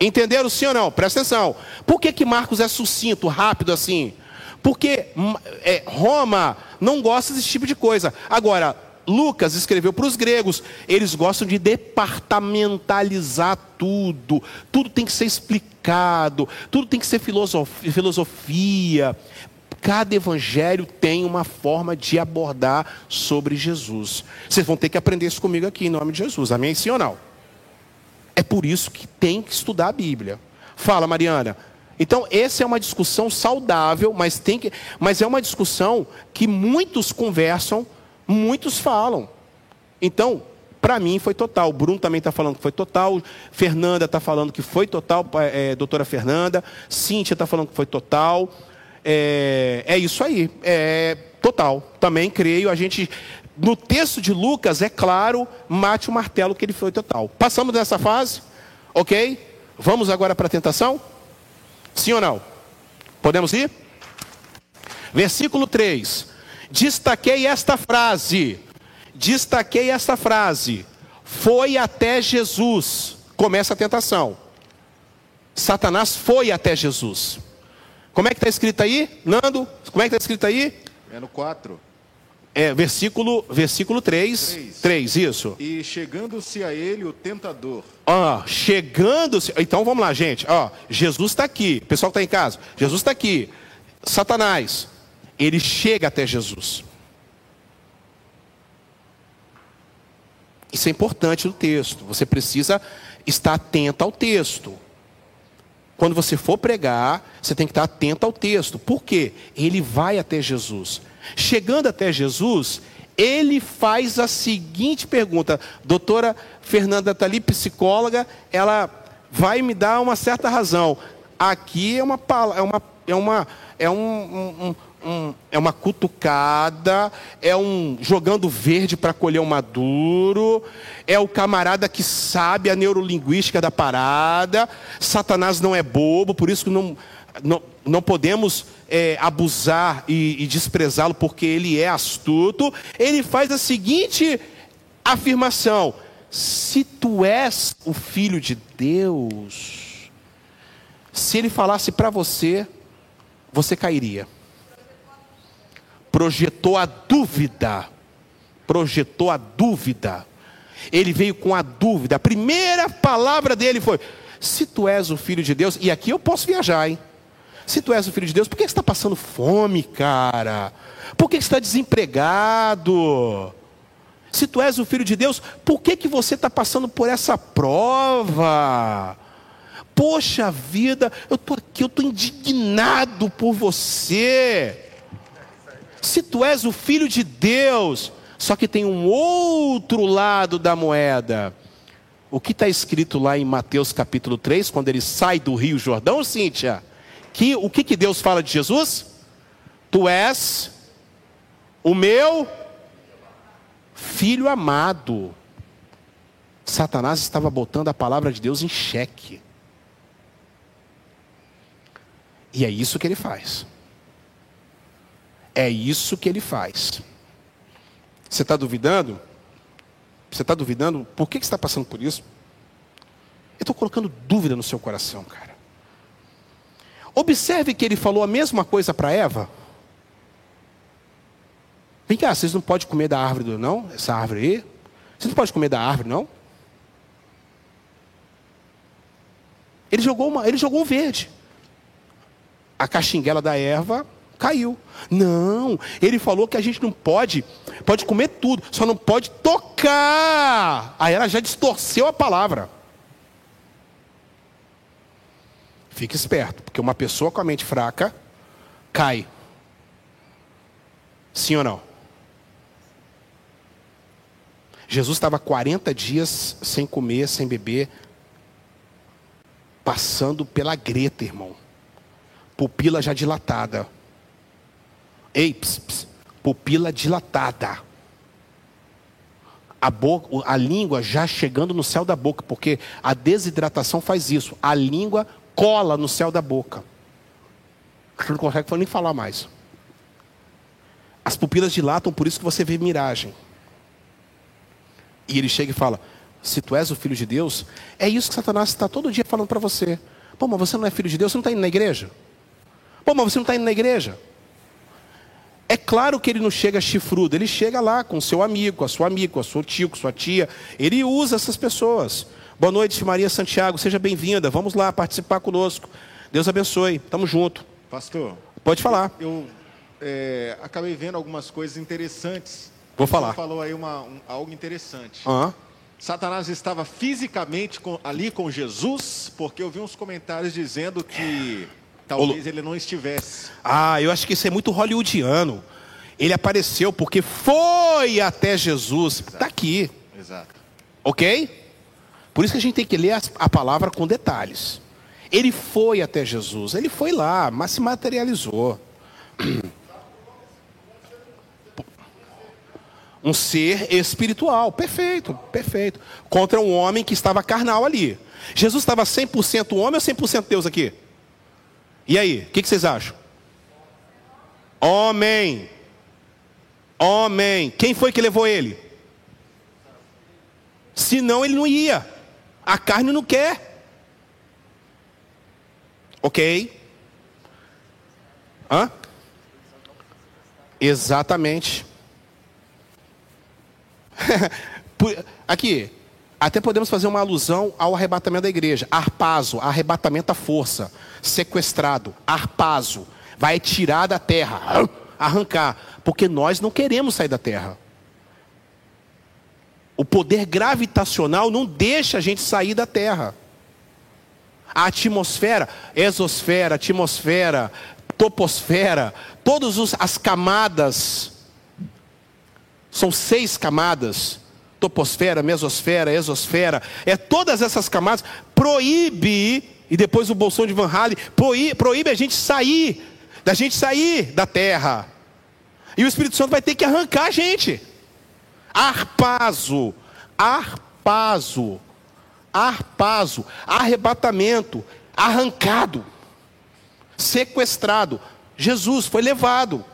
Entenderam sim ou não? Presta atenção. Por que, que Marcos é sucinto, rápido assim? Porque hum, é, Roma não gosta desse tipo de coisa. Agora, Lucas escreveu para os gregos, eles gostam de departamentalizar tudo, tudo tem que ser explicado, tudo tem que ser filosofi- filosofia. Cada evangelho tem uma forma de abordar sobre Jesus. Vocês vão ter que aprender isso comigo aqui, em nome de Jesus. Amém? Sim ou não? É por isso que tem que estudar a Bíblia. Fala, Mariana. Então, essa é uma discussão saudável, mas, tem que, mas é uma discussão que muitos conversam, muitos falam. Então, para mim foi total. O Bruno também está falando que foi total. Fernanda está falando que foi total, é, doutora Fernanda. Cíntia está falando que foi total. É, é isso aí. É total. Também creio. A gente. No texto de Lucas, é claro, mate o martelo que ele foi total. Passamos dessa fase? Ok? Vamos agora para a tentação? Sim ou não? Podemos ir? Versículo 3. Destaquei esta frase. Destaquei esta frase. Foi até Jesus. Começa a tentação. Satanás foi até Jesus. Como é que está escrito aí, Nando? Como é que está escrito aí? É no 4. É, versículo, versículo 3. Três. 3, isso. E chegando-se a ele o tentador. Ó, chegando. Então vamos lá, gente. Ó, Jesus está aqui. Pessoal que está em casa. Jesus está aqui. Satanás. Ele chega até Jesus. Isso é importante no texto. Você precisa estar atento ao texto. Quando você for pregar, você tem que estar atento ao texto. Por quê? Ele vai até Jesus. Chegando até Jesus, ele faz a seguinte pergunta. Doutora Fernanda está ali, psicóloga, ela vai me dar uma certa razão. Aqui é uma é uma é uma é um, um- um- é uma cutucada, é um jogando verde para colher o maduro, é o camarada que sabe a neurolinguística da parada. Satanás não é bobo, por isso que não não, não podemos é, abusar e, e desprezá-lo porque ele é astuto. Ele faz a seguinte afirmação: se tu és o filho de Deus, se ele falasse para você, você cairia. Projetou a dúvida. Projetou a dúvida. Ele veio com a dúvida. A primeira palavra dele foi: Se tu és o filho de Deus, e aqui eu posso viajar, hein? Se tu és o filho de Deus, por que você está passando fome, cara? Por que você está desempregado? Se tu és o filho de Deus, por que, que você está passando por essa prova? Poxa vida, eu estou aqui, eu estou indignado por você. Se tu és o filho de Deus, só que tem um outro lado da moeda. O que está escrito lá em Mateus capítulo 3, quando ele sai do Rio Jordão, Cíntia? Que, o que, que Deus fala de Jesus? Tu és o meu filho amado. Satanás estava botando a palavra de Deus em xeque. E é isso que ele faz. É isso que ele faz. Você está duvidando? Você está duvidando? Por que, que você está passando por isso? Eu estou colocando dúvida no seu coração, cara. Observe que ele falou a mesma coisa para Eva. Vem cá, vocês não podem comer da árvore, não? Essa árvore aí? Vocês não podem comer da árvore, não? Ele jogou, uma, ele jogou um verde. A caxinguela da erva caiu. Não, ele falou que a gente não pode, pode comer tudo, só não pode tocar. Aí ela já distorceu a palavra. Fique esperto, porque uma pessoa com a mente fraca cai. Sim ou não? Jesus estava 40 dias sem comer, sem beber, passando pela greta, irmão. Pupila já dilatada. Ei, ps, ps, pupila dilatada. A, boca, a língua já chegando no céu da boca, porque a desidratação faz isso. A língua cola no céu da boca. Você não consegue nem falar mais. As pupilas dilatam, por isso que você vê miragem. E ele chega e fala: Se tu és o filho de Deus, é isso que Satanás está todo dia falando para você. Pô, mas você não é filho de Deus, você não está indo na igreja? Pô, mas você não está indo na igreja? É claro que ele não chega chifrudo, ele chega lá com seu amigo, com a sua amiga, com a sua tio, com a sua tia. Ele usa essas pessoas. Boa noite, Maria Santiago, seja bem-vinda. Vamos lá participar conosco. Deus abençoe. Tamo junto. Pastor. Pode falar. Eu é, acabei vendo algumas coisas interessantes. Vou falar. Você falou aí uma, um, algo interessante. Uhum. Satanás estava fisicamente com, ali com Jesus, porque eu vi uns comentários dizendo que talvez ele não estivesse. Ah, eu acho que isso é muito hollywoodiano. Ele apareceu porque foi até Jesus. Está aqui. Exato. Ok? Por isso que a gente tem que ler a palavra com detalhes. Ele foi até Jesus, ele foi lá, mas se materializou. Um ser espiritual, perfeito, perfeito. Contra um homem que estava carnal ali. Jesus estava 100% homem ou 100% Deus aqui? E aí, o que, que vocês acham? Homem. Homem. Quem foi que levou ele? Senão ele não ia. A carne não quer. Ok? Hã? Exatamente. Aqui, até podemos fazer uma alusão ao arrebatamento da igreja. Arpazo, arrebatamento à força. Sequestrado, arpazo. Vai tirar da terra, arrancar. Porque nós não queremos sair da terra. O poder gravitacional não deixa a gente sair da terra. A atmosfera, exosfera, atmosfera, toposfera, todas as camadas são seis camadas: toposfera, mesosfera, exosfera. É todas essas camadas. Proíbe, e depois o Bolsão de Van Halen, proíbe, proíbe a gente sair, da gente sair da terra. E o Espírito Santo vai ter que arrancar a gente. Arpazo, arpazo, arpazo, arrebatamento, arrancado, sequestrado. Jesus foi levado.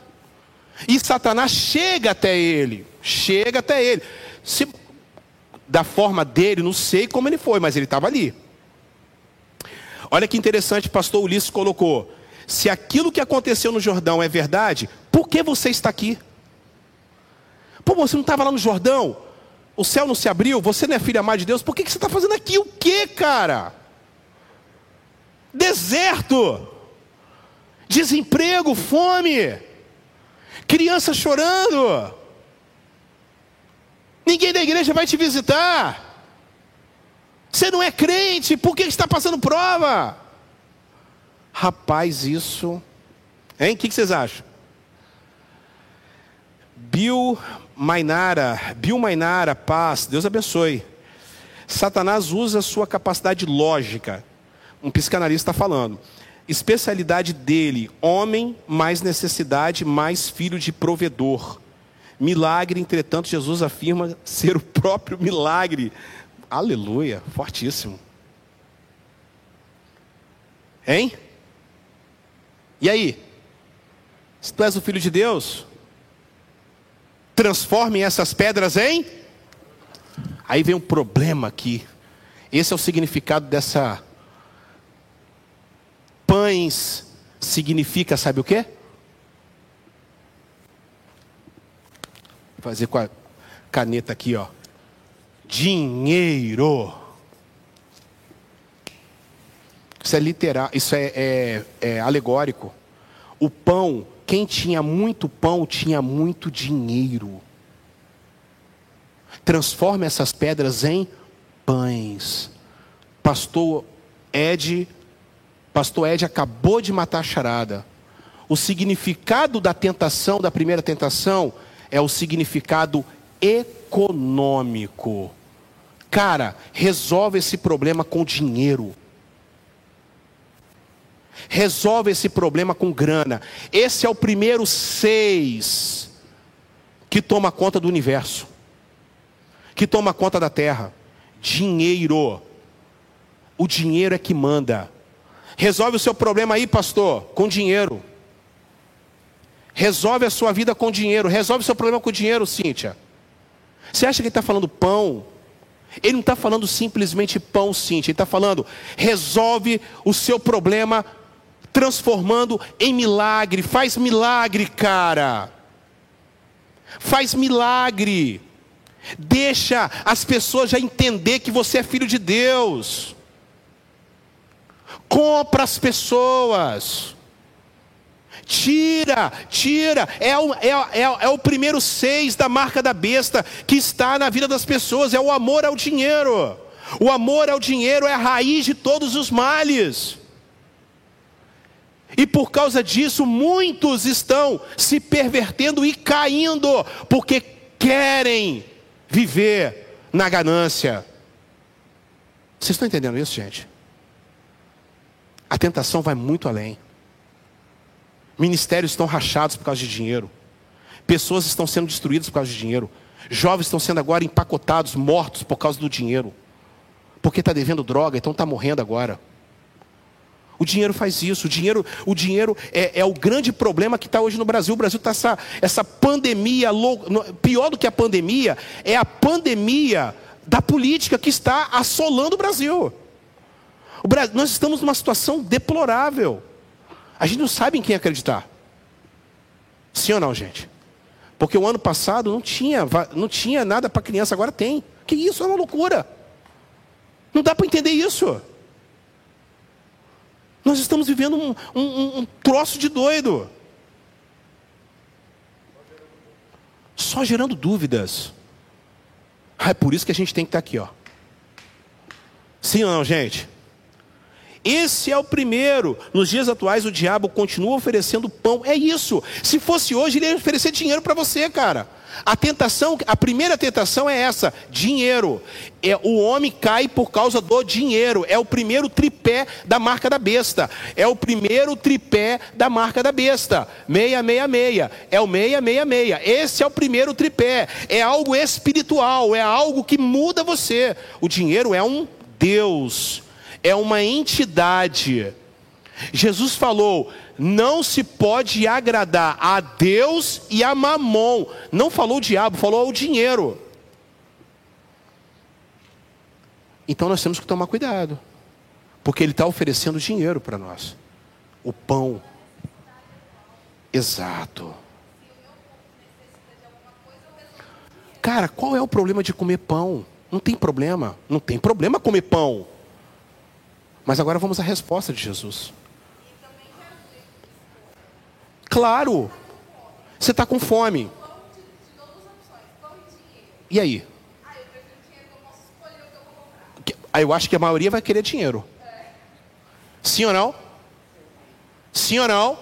E Satanás chega até ele chega até ele. Se, da forma dele, não sei como ele foi, mas ele estava ali. Olha que interessante, pastor Ulisses colocou: se aquilo que aconteceu no Jordão é verdade, por que você está aqui? Pô, você não estava lá no Jordão? O céu não se abriu? Você não é filho amado de Deus? Por que, que você está fazendo aqui? O que, cara? Deserto, desemprego, fome, criança chorando. Ninguém da igreja vai te visitar. Você não é crente, por que está passando prova? Rapaz, isso. Hein? O que vocês acham? Bill Mainara, Bill Mainara, paz, Deus abençoe. Satanás usa sua capacidade lógica. Um psicanalista está falando. Especialidade dele, homem, mais necessidade, mais filho de provedor. Milagre, entretanto, Jesus afirma ser o próprio milagre. Aleluia, fortíssimo. Hein? E aí? Se tu és o filho de Deus, transforme essas pedras em. Aí vem um problema aqui. Esse é o significado dessa. Pães significa, sabe o quê? Fazer com a caneta aqui, ó. Dinheiro. Isso é literal, isso é, é, é alegórico. O pão, quem tinha muito pão tinha muito dinheiro. Transforma essas pedras em pães. Pastor Ed, Pastor Ed acabou de matar a charada. O significado da tentação, da primeira tentação, é o significado econômico. Cara, resolve esse problema com dinheiro. Resolve esse problema com grana. Esse é o primeiro seis que toma conta do universo, que toma conta da terra. Dinheiro. O dinheiro é que manda. Resolve o seu problema aí, pastor, com dinheiro. Resolve a sua vida com dinheiro. Resolve o seu problema com dinheiro, Cíntia. Você acha que ele está falando pão? Ele não está falando simplesmente pão, Cíntia. Ele está falando, resolve o seu problema transformando em milagre. Faz milagre, cara. Faz milagre. Deixa as pessoas já entender que você é filho de Deus. Compra as pessoas. Tira, tira. É o, é, é, é o primeiro seis da marca da besta que está na vida das pessoas. É o amor ao dinheiro. O amor ao dinheiro é a raiz de todos os males. E por causa disso, muitos estão se pervertendo e caindo, porque querem viver na ganância. Vocês estão entendendo isso, gente? A tentação vai muito além. Ministérios estão rachados por causa de dinheiro. Pessoas estão sendo destruídas por causa de dinheiro. Jovens estão sendo agora empacotados, mortos por causa do dinheiro. Porque está devendo droga, então está morrendo agora. O dinheiro faz isso. O dinheiro, o dinheiro é, é o grande problema que está hoje no Brasil. O Brasil está essa, essa pandemia, pior do que a pandemia, é a pandemia da política que está assolando o Brasil. O Brasil nós estamos numa situação deplorável. A gente não sabe em quem acreditar. Sim ou não, gente? Porque o ano passado não tinha, não tinha nada para criança, agora tem. Que isso é uma loucura. Não dá para entender isso. Nós estamos vivendo um, um, um troço de doido. Só gerando dúvidas. Ah, é por isso que a gente tem que estar aqui, ó. Sim ou não, gente? Esse é o primeiro. Nos dias atuais, o diabo continua oferecendo pão. É isso. Se fosse hoje, ele ia oferecer dinheiro para você, cara. A tentação, a primeira tentação é essa: dinheiro. É, o homem cai por causa do dinheiro. É o primeiro tripé da marca da besta. É o primeiro tripé da marca da besta. 666. É o 666. Esse é o primeiro tripé. É algo espiritual. É algo que muda você. O dinheiro é um Deus. É uma entidade. Jesus falou: não se pode agradar a Deus e a Mamon. Não falou o diabo, falou o dinheiro. Então nós temos que tomar cuidado, porque ele está oferecendo dinheiro para nós, o pão. Exato. Cara, qual é o problema de comer pão? Não tem problema, não tem problema comer pão. Mas agora vamos à resposta de Jesus. Claro. Você está com fome. E aí? Aí eu acho que a maioria vai querer dinheiro. Sim ou não? Sim ou não?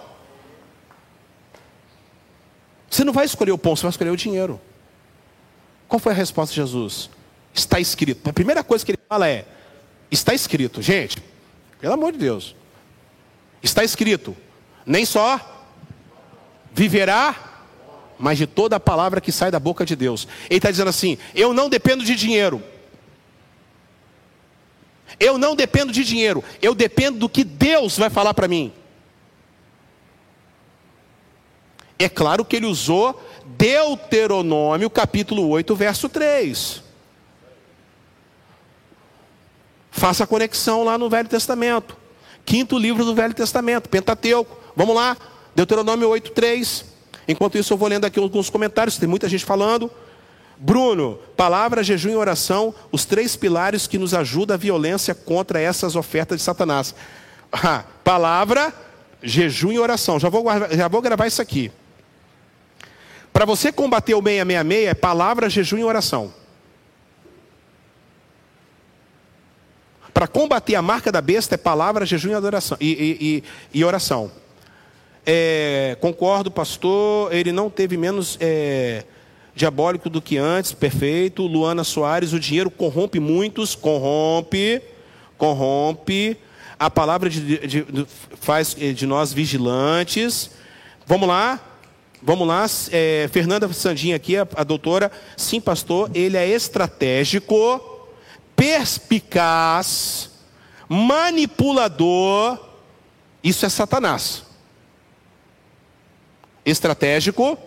Você não vai escolher o pão, você vai escolher o dinheiro. Qual foi a resposta de Jesus? Está escrito. A primeira coisa que ele fala é: está escrito. Gente, pelo amor de Deus. Está escrito. Nem só viverá, mas de toda a palavra que sai da boca de Deus. Ele está dizendo assim: eu não dependo de dinheiro. Eu não dependo de dinheiro, eu dependo do que Deus vai falar para mim. É claro que ele usou Deuteronômio capítulo 8, verso 3. Faça a conexão lá no Velho Testamento. Quinto livro do Velho Testamento, Pentateuco. Vamos lá, Deuteronômio 8,3. Enquanto isso, eu vou lendo aqui alguns comentários, tem muita gente falando. Bruno, palavra, jejum e oração, os três pilares que nos ajudam a violência contra essas ofertas de Satanás. Ah, palavra, jejum e oração. Já vou, já vou gravar isso aqui. Para você combater o 666 é palavra, jejum e oração. Para combater a marca da besta é palavra, jejum e, adoração, e, e, e, oração. É, concordo, pastor, ele não teve menos. É, diabólico do que antes, perfeito. Luana Soares, o dinheiro corrompe muitos, corrompe, corrompe. A palavra de, de, de, faz eh, de nós vigilantes. Vamos lá, vamos lá. É, Fernanda Sandinha aqui, a, a doutora. Sim, pastor, ele é estratégico, perspicaz, manipulador. Isso é Satanás. Estratégico,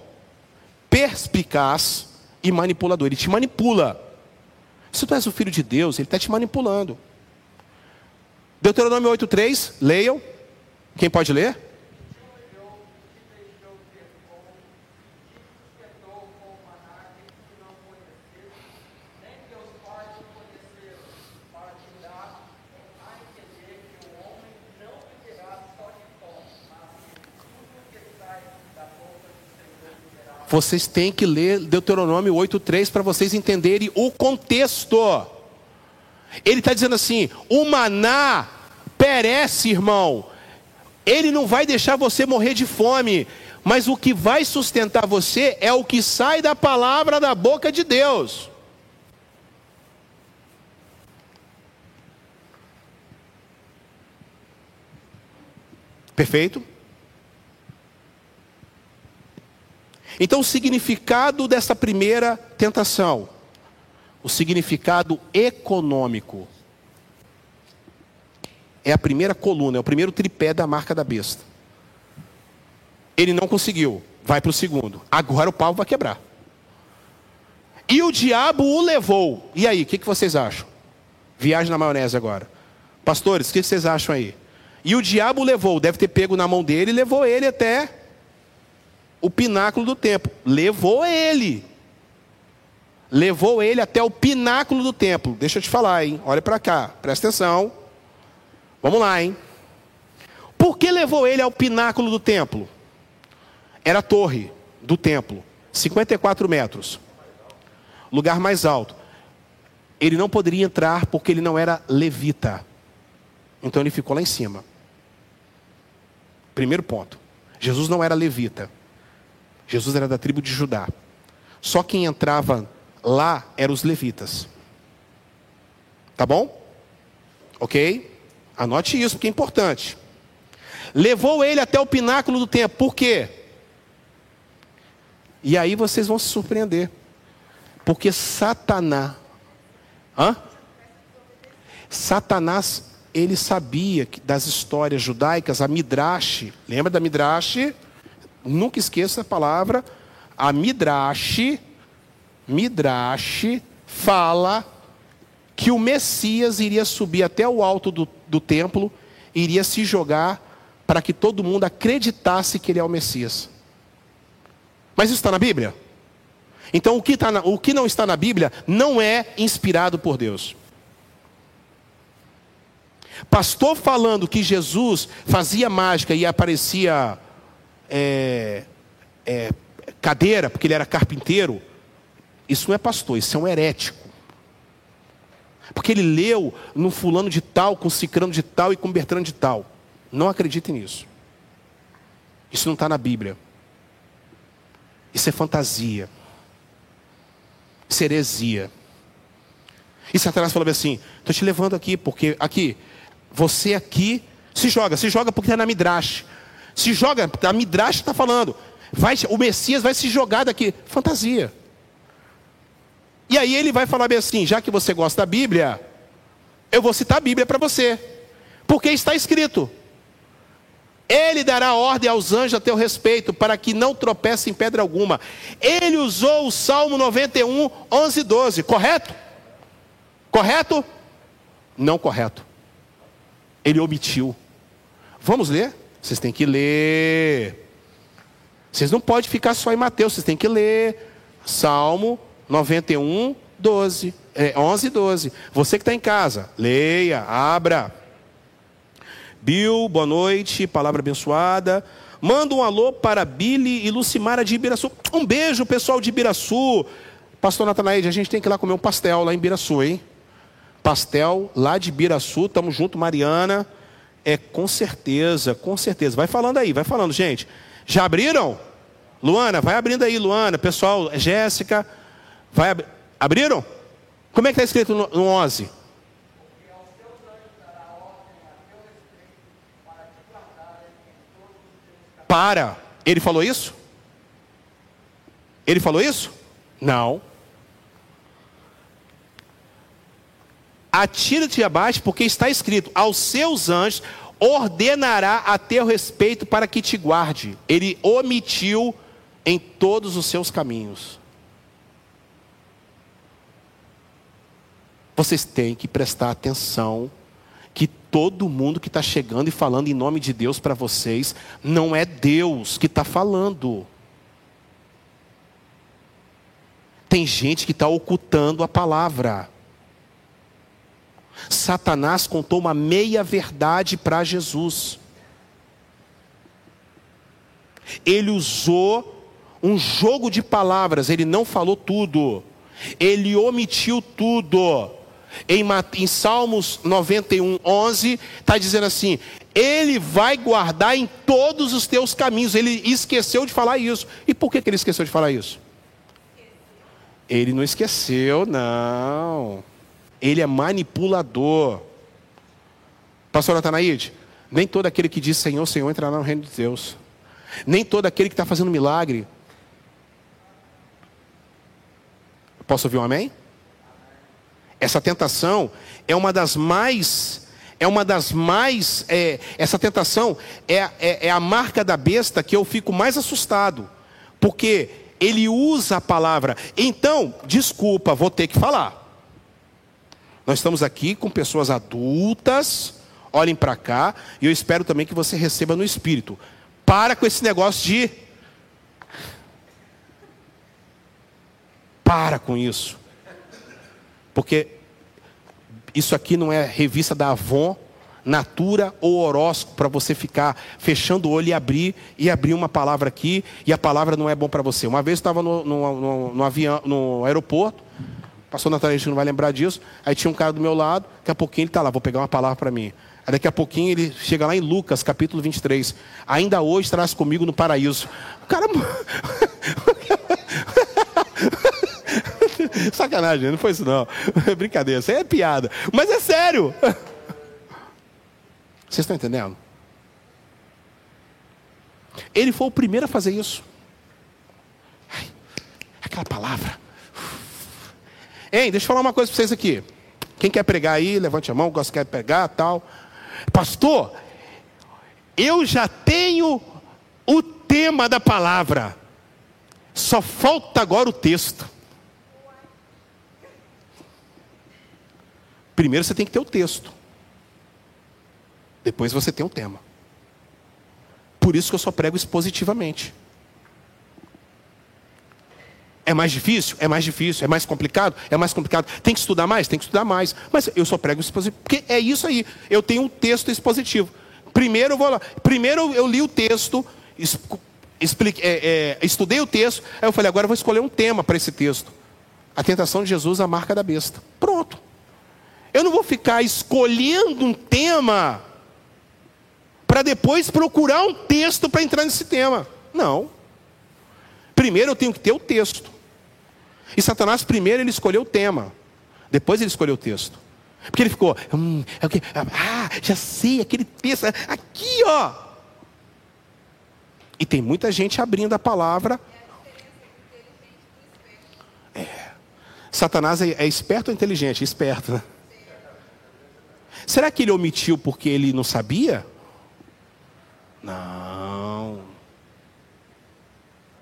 perspicaz e manipulador. Ele te manipula. Se tu és o filho de Deus, ele está te manipulando. Deuteronômio 8,3, leiam. Quem pode ler? Vocês têm que ler Deuteronômio 8,3 para vocês entenderem o contexto. Ele está dizendo assim: o maná perece, irmão. Ele não vai deixar você morrer de fome, mas o que vai sustentar você é o que sai da palavra da boca de Deus. Perfeito? Então, o significado dessa primeira tentação, o significado econômico, é a primeira coluna, é o primeiro tripé da marca da besta. Ele não conseguiu, vai para o segundo. Agora o pau vai quebrar. E o diabo o levou. E aí, o que, que vocês acham? Viagem na maionese agora. Pastores, o que, que vocês acham aí? E o diabo o levou, deve ter pego na mão dele e levou ele até o pináculo do templo. Levou ele. Levou ele até o pináculo do templo. Deixa eu te falar, hein? Olha para cá, presta atenção. Vamos lá, hein? Por que levou ele ao pináculo do templo? Era a torre do templo, 54 metros. Lugar mais alto. Ele não poderia entrar porque ele não era levita. Então ele ficou lá em cima. Primeiro ponto. Jesus não era levita. Jesus era da tribo de Judá. Só quem entrava lá eram os levitas. Tá bom? Ok? Anote isso, porque é importante. Levou ele até o pináculo do templo. Por quê? E aí vocês vão se surpreender. Porque Satanás. Hã? Satanás, ele sabia das histórias judaicas, a Midrash. Lembra da Midrash? Nunca esqueça a palavra, a Midrash, Midrash fala que o Messias iria subir até o alto do, do templo, iria se jogar para que todo mundo acreditasse que ele é o Messias. Mas isso está na Bíblia? Então o que, tá na, o que não está na Bíblia não é inspirado por Deus. Pastor falando que Jesus fazia mágica e aparecia é, é, cadeira, porque ele era carpinteiro, isso não é pastor, isso é um herético. Porque ele leu no fulano de tal, com cicrano de tal e com Bertrand de tal. Não acredite nisso. Isso não está na Bíblia. Isso é fantasia. Isso é heresia. E Satanás falou assim: estou te levando aqui, porque aqui, você aqui se joga, se joga porque está na Midrash. Se joga, a Midrash está falando. Vai, o Messias vai se jogar daqui. Fantasia. E aí ele vai falar bem assim: já que você gosta da Bíblia, eu vou citar a Bíblia para você. Porque está escrito: Ele dará ordem aos anjos a teu respeito, para que não tropece em pedra alguma. Ele usou o Salmo 91, 11 e 12. Correto? Correto? Não correto. Ele omitiu. Vamos ler? Vocês têm que ler. Vocês não podem ficar só em Mateus, vocês têm que ler. Salmo 91, 12. É, 11 e 12. Você que está em casa, leia, abra. Bill, boa noite, palavra abençoada. Manda um alô para Billy e Lucimara de Ibiraçu. Um beijo, pessoal de Ibiraçu. Pastor Natanaide, a gente tem que ir lá comer um pastel lá em Ibiraçu, hein? Pastel lá de Ibiraçu, tamo junto, Mariana. É com certeza, com certeza. Vai falando aí, vai falando, gente. Já abriram? Luana, vai abrindo aí, Luana. Pessoal, Jéssica, vai ab... abriram? Como é que está escrito no, no 11? Para. Ele falou isso? Ele falou isso? Não. Atira-te abaixo, porque está escrito: aos seus anjos ordenará a teu respeito para que te guarde. Ele omitiu em todos os seus caminhos. Vocês têm que prestar atenção que todo mundo que está chegando e falando em nome de Deus para vocês, não é Deus que está falando. Tem gente que está ocultando a palavra. Satanás contou uma meia-verdade para Jesus. Ele usou um jogo de palavras, ele não falou tudo, ele omitiu tudo. Em, em Salmos 91, 11, está dizendo assim: Ele vai guardar em todos os teus caminhos. Ele esqueceu de falar isso. E por que, que ele esqueceu de falar isso? Ele não esqueceu, não. Ele é manipulador. Pastor Natanaide, nem todo aquele que diz Senhor, Senhor entrará no reino de Deus. Nem todo aquele que está fazendo milagre. Posso ouvir um amém? Essa tentação é uma das mais, é uma das mais, é, essa tentação é, é, é a marca da besta que eu fico mais assustado, porque ele usa a palavra. Então, desculpa, vou ter que falar. Nós estamos aqui com pessoas adultas, olhem para cá, e eu espero também que você receba no espírito. Para com esse negócio de. Para com isso. Porque isso aqui não é revista da Avon, Natura ou horóscopo para você ficar fechando o olho e abrir e abrir uma palavra aqui e a palavra não é bom para você. Uma vez eu estava no, no, no, no, avião, no aeroporto, pastor gente não vai lembrar disso. Aí tinha um cara do meu lado, daqui a pouquinho ele está lá, vou pegar uma palavra para mim. Aí daqui a pouquinho ele chega lá em Lucas, capítulo 23. Ainda hoje estarás comigo no paraíso. O cara. Sacanagem, não foi isso não. É brincadeira, isso aí é piada. Mas é sério. Vocês estão entendendo? Ele foi o primeiro a fazer isso. Ai, aquela palavra. Ei, deixa eu falar uma coisa para vocês aqui. Quem quer pregar aí, levante a mão, gosta quer pregar, tal. Pastor, eu já tenho o tema da palavra. Só falta agora o texto. Primeiro você tem que ter o texto. Depois você tem o tema. Por isso que eu só prego expositivamente. É mais difícil? É mais difícil. É mais complicado? É mais complicado. Tem que estudar mais? Tem que estudar mais. Mas eu só prego expositivo. Porque é isso aí. Eu tenho um texto expositivo. Primeiro eu vou lá. Primeiro eu li o texto, explique, é, é, estudei o texto. Aí eu falei, agora eu vou escolher um tema para esse texto. A tentação de Jesus, a marca da besta. Pronto. Eu não vou ficar escolhendo um tema para depois procurar um texto para entrar nesse tema. Não. Primeiro eu tenho que ter o texto. E Satanás primeiro ele escolheu o tema. Depois ele escolheu o texo. Porque ele ficou, hum, é ah, já sei, aquele texto, aqui ó. E tem muita gente abrindo a palavra. É. Satanás é, é esperto ou inteligente? Esperto, né? Será que ele omitiu porque ele não sabia? Não.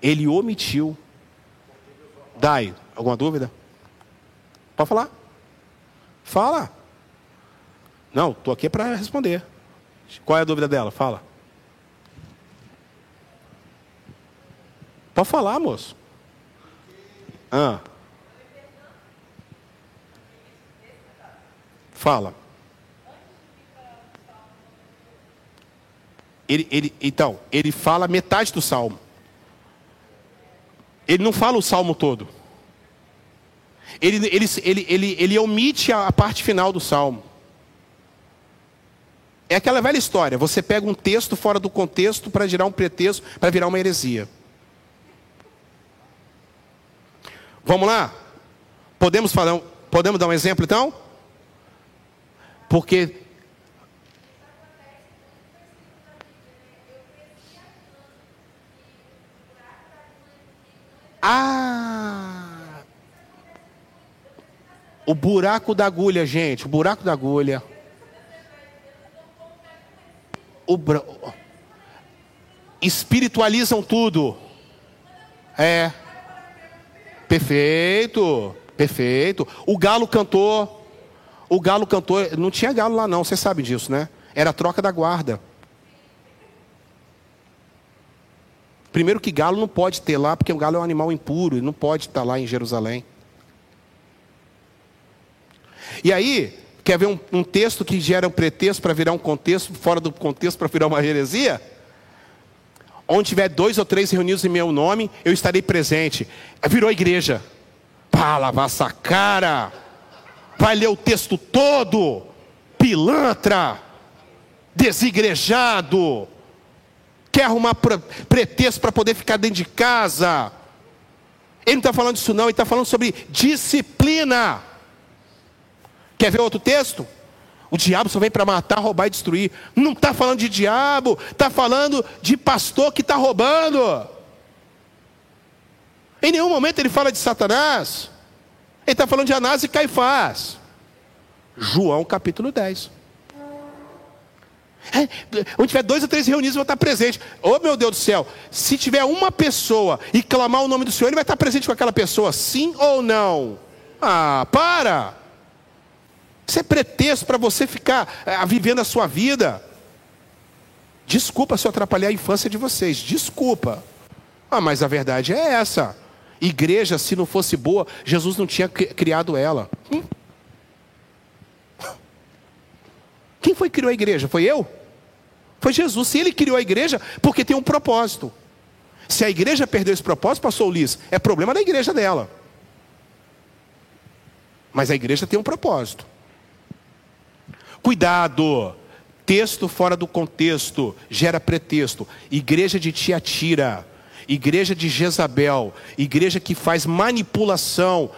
Ele omitiu. Dai, alguma dúvida? Pode falar? Fala. Não, estou aqui para responder. Qual é a dúvida dela? Fala. Pode falar, moço. Ah. Fala. Ele, ele, então, ele fala metade do salmo. Ele não fala o salmo todo. Ele, ele, ele, ele, ele omite a parte final do salmo. É aquela velha história: você pega um texto fora do contexto para virar um pretexto, para virar uma heresia. Vamos lá? Podemos falar, podemos dar um exemplo então? Porque Ah! O buraco da agulha, gente, o buraco da agulha. O bra... Espiritualizam tudo. É. Perfeito, perfeito. O galo cantou. O galo cantou. Não tinha galo lá, não, você sabe disso, né? Era troca da guarda. Primeiro que galo não pode ter lá, porque o galo é um animal impuro, e não pode estar lá em Jerusalém. E aí, quer ver um, um texto que gera um pretexto para virar um contexto, fora do contexto para virar uma heresia? Onde tiver dois ou três reunidos em meu nome, eu estarei presente. Virou igreja. Pá, lavar essa cara. Vai ler o texto todo. Pilantra. Desigrejado quer arrumar pretexto para poder ficar dentro de casa. Ele não está falando disso, não, ele está falando sobre disciplina. Quer ver outro texto? O diabo só vem para matar, roubar e destruir. Não está falando de diabo, está falando de pastor que está roubando. Em nenhum momento ele fala de Satanás. Ele está falando de Anás e Caifás. João capítulo 10. É, onde tiver dois ou três reunidos, vou estar presente. Oh meu Deus do céu, se tiver uma pessoa e clamar o nome do Senhor, ele vai estar presente com aquela pessoa, sim ou não? Ah, para! Isso é pretexto para você ficar é, vivendo a sua vida. Desculpa se eu atrapalhar a infância de vocês, desculpa. Ah, mas a verdade é essa. Igreja, se não fosse boa, Jesus não tinha criado ela. Hum? Quem foi que criou a igreja? Foi eu? Foi Jesus. Se ele criou a igreja, porque tem um propósito. Se a igreja perdeu esse propósito, passou o é problema da igreja dela. Mas a igreja tem um propósito. Cuidado! Texto fora do contexto gera pretexto. Igreja de Tiatira, igreja de Jezabel, igreja que faz manipulação,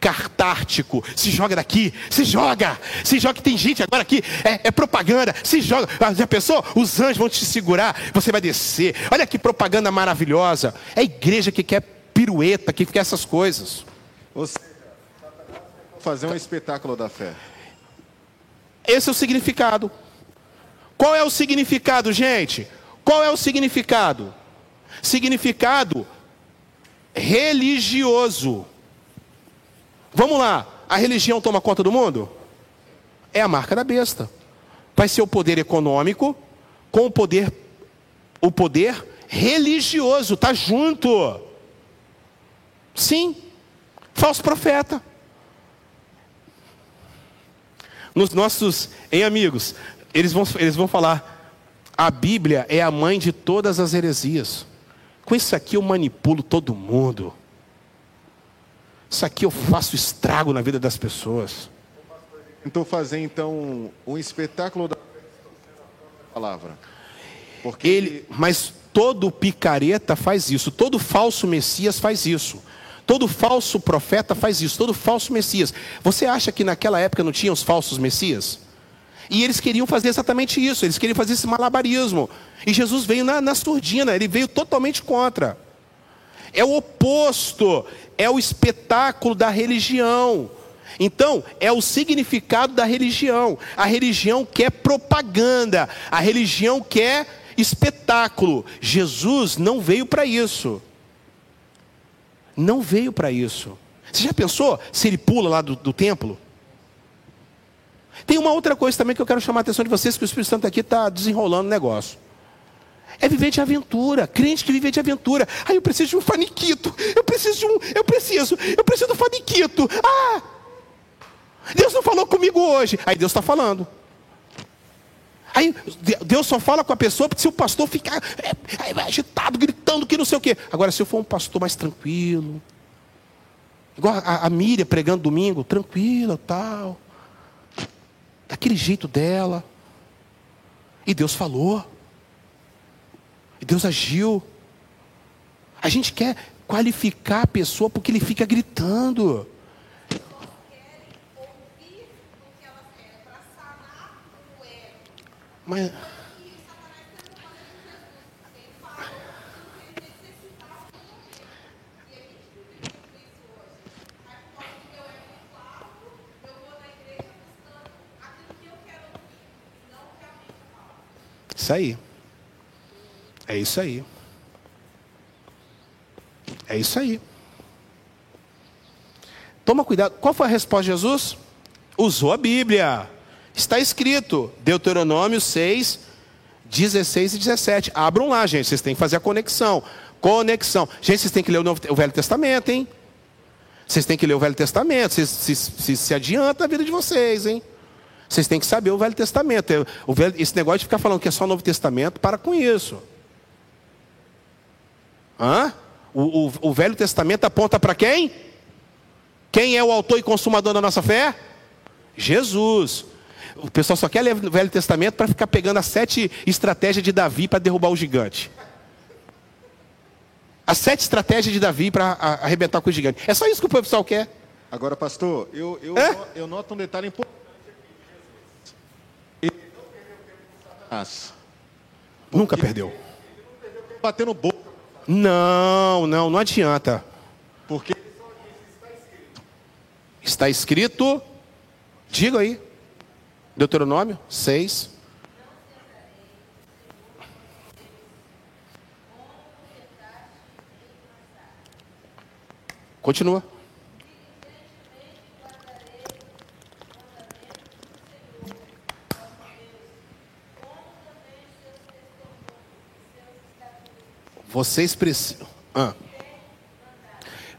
cartártico. Se joga daqui, se joga, se joga. Tem gente agora aqui, é, é, propaganda, se joga. Ah, já pensou? Os anjos vão te segurar, você vai descer. Olha que propaganda maravilhosa. É igreja que quer pirueta, que quer essas coisas. Ou seja, fazer um espetáculo da fé. Esse é o significado. Qual é o significado, gente? Qual é o significado? Significado religioso. Vamos lá, a religião toma conta do mundo? É a marca da besta. Vai ser o poder econômico com o poder o poder religioso, tá junto. Sim. Falso profeta. Nos nossos, em amigos, eles vão, eles vão falar: a Bíblia é a mãe de todas as heresias. Com isso aqui eu manipulo todo mundo. Isso aqui eu faço estrago na vida das pessoas. Tentou fazer então um espetáculo da palavra. Porque ele, mas todo picareta faz isso, todo falso messias faz isso. Todo falso profeta faz isso, todo falso messias. Você acha que naquela época não tinha os falsos messias? E eles queriam fazer exatamente isso, eles queriam fazer esse malabarismo. E Jesus veio na, na surdina, ele veio totalmente contra. É o oposto, é o espetáculo da religião. Então, é o significado da religião. A religião quer propaganda, a religião quer espetáculo. Jesus não veio para isso. Não veio para isso. Você já pensou se ele pula lá do, do, templo? Tem uma outra coisa também que eu quero chamar a atenção de vocês, que o Espírito Santo aqui está desenrolando o negócio. É viver de aventura, crente que vive de aventura. Aí eu preciso de um faniquito. Eu preciso de um, eu preciso, eu preciso do faniquito. Ah! Deus não falou comigo hoje. Aí Deus está falando. Aí Deus só fala com a pessoa se o pastor ficar é, é, agitado, gritando que não sei o quê. Agora, se eu for um pastor mais tranquilo, igual a, a Miriam pregando domingo, tranquila, tal, daquele jeito dela, e Deus falou. E Deus agiu. A gente quer qualificar a pessoa porque ele fica gritando. Mas. Isso aí. É isso aí. É isso aí. Toma cuidado. Qual foi a resposta de Jesus? Usou a Bíblia. Está escrito, Deuteronômio 6, 16 e 17. Abram lá, gente. Vocês têm que fazer a conexão. Conexão. Gente, vocês têm que ler o, Novo, o Velho Testamento, hein? Vocês têm que ler o Velho Testamento. Vocês, se, adianta a vida de vocês, hein? Vocês têm que saber o Velho Testamento. O velho, esse negócio de ficar falando que é só o Novo Testamento, para com isso. Hã? O, o, o Velho Testamento aponta para quem? Quem é o autor e consumador da nossa fé? Jesus. O pessoal só quer ler o Velho Testamento para ficar pegando as sete estratégias de Davi para derrubar o gigante. As sete estratégias de Davi para arrebentar com o gigante. É só isso que o pessoal quer. Agora, pastor, eu, eu, É? eu noto um detalhe importante. Ele não perdeu tempo com Satanás. Nunca perdeu. Bater no boca, Não, não, não adianta. porque Está escrito, diga aí, Deuteronômio 6. Continua. Vocês precisam. Ah.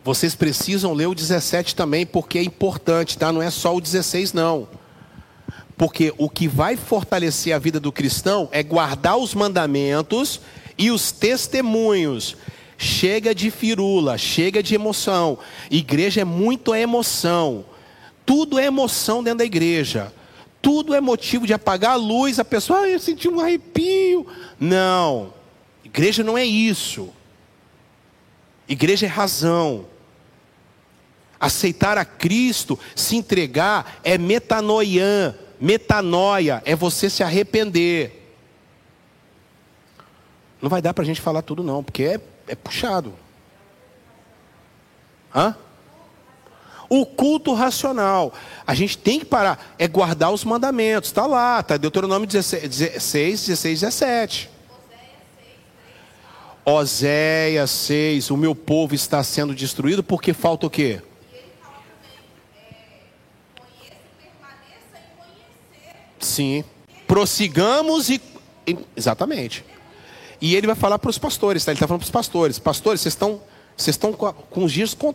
Vocês precisam ler o 17 também, porque é importante, tá? Não é só o 16, não. Porque o que vai fortalecer a vida do cristão é guardar os mandamentos e os testemunhos. Chega de firula, chega de emoção. Igreja é muito emoção. Tudo é emoção dentro da igreja. Tudo é motivo de apagar a luz, a pessoa, ah, eu senti um arrepio. Não. Igreja não é isso. Igreja é razão. Aceitar a Cristo, se entregar, é metanoiã. Metanoia é você se arrepender. Não vai dar para a gente falar tudo, não, porque é, é puxado. Hã? O culto racional. A gente tem que parar. É guardar os mandamentos. Está lá, está Deuteronômio 16, 16, 16 17. Oséias 6, o meu povo está sendo destruído porque falta o quê? Sim. Prossigamos e. Exatamente. E ele vai falar para os pastores, tá? Ele está falando para os pastores. Pastores, vocês estão, vocês estão com, os dias con-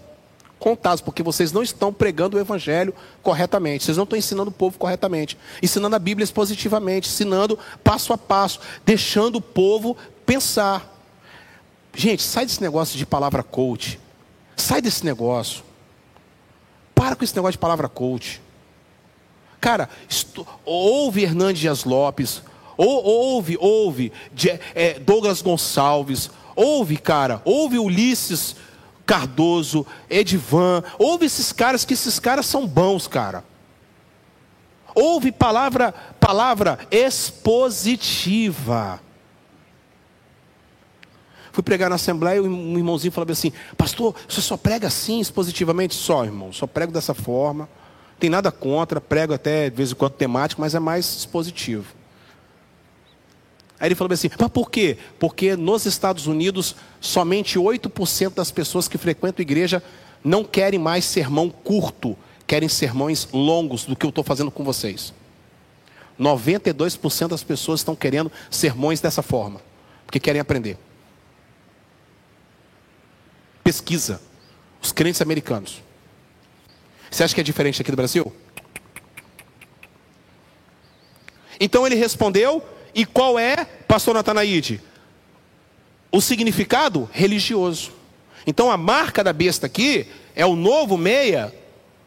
contados, porque vocês não estão pregando o evangelho corretamente. Vocês não estão ensinando o povo corretamente. Ensinando a Bíblia expositivamente, ensinando passo a passo, deixando o povo pensar. Gente, sai desse negócio de palavra coach. Sai desse negócio. Para com esse negócio de palavra coach. Cara, ouve Hernandes Dias Lopes, ou, ouve, ouve Je- é, Douglas Gonçalves, ouve, cara, ouve Ulisses Cardoso, Edivan, ouve esses caras, que esses caras são bons, cara. Ouve palavra, palavra expositiva. Fui pregar na Assembleia e um irmãozinho falou assim: Pastor, você só prega assim, expositivamente? Só, irmão, só prego dessa forma. Tem nada contra, prego até de vez em quando temático, mas é mais expositivo. Aí ele falou assim: Mas por quê? Porque nos Estados Unidos, somente 8% das pessoas que frequentam igreja não querem mais sermão curto, querem sermões longos do que eu estou fazendo com vocês. 92% das pessoas estão querendo sermões dessa forma, porque querem aprender. Pesquisa. Os crentes americanos. Você acha que é diferente aqui do Brasil? Então ele respondeu, e qual é, pastor Natanaide? O significado religioso. Então a marca da besta aqui é o novo meia,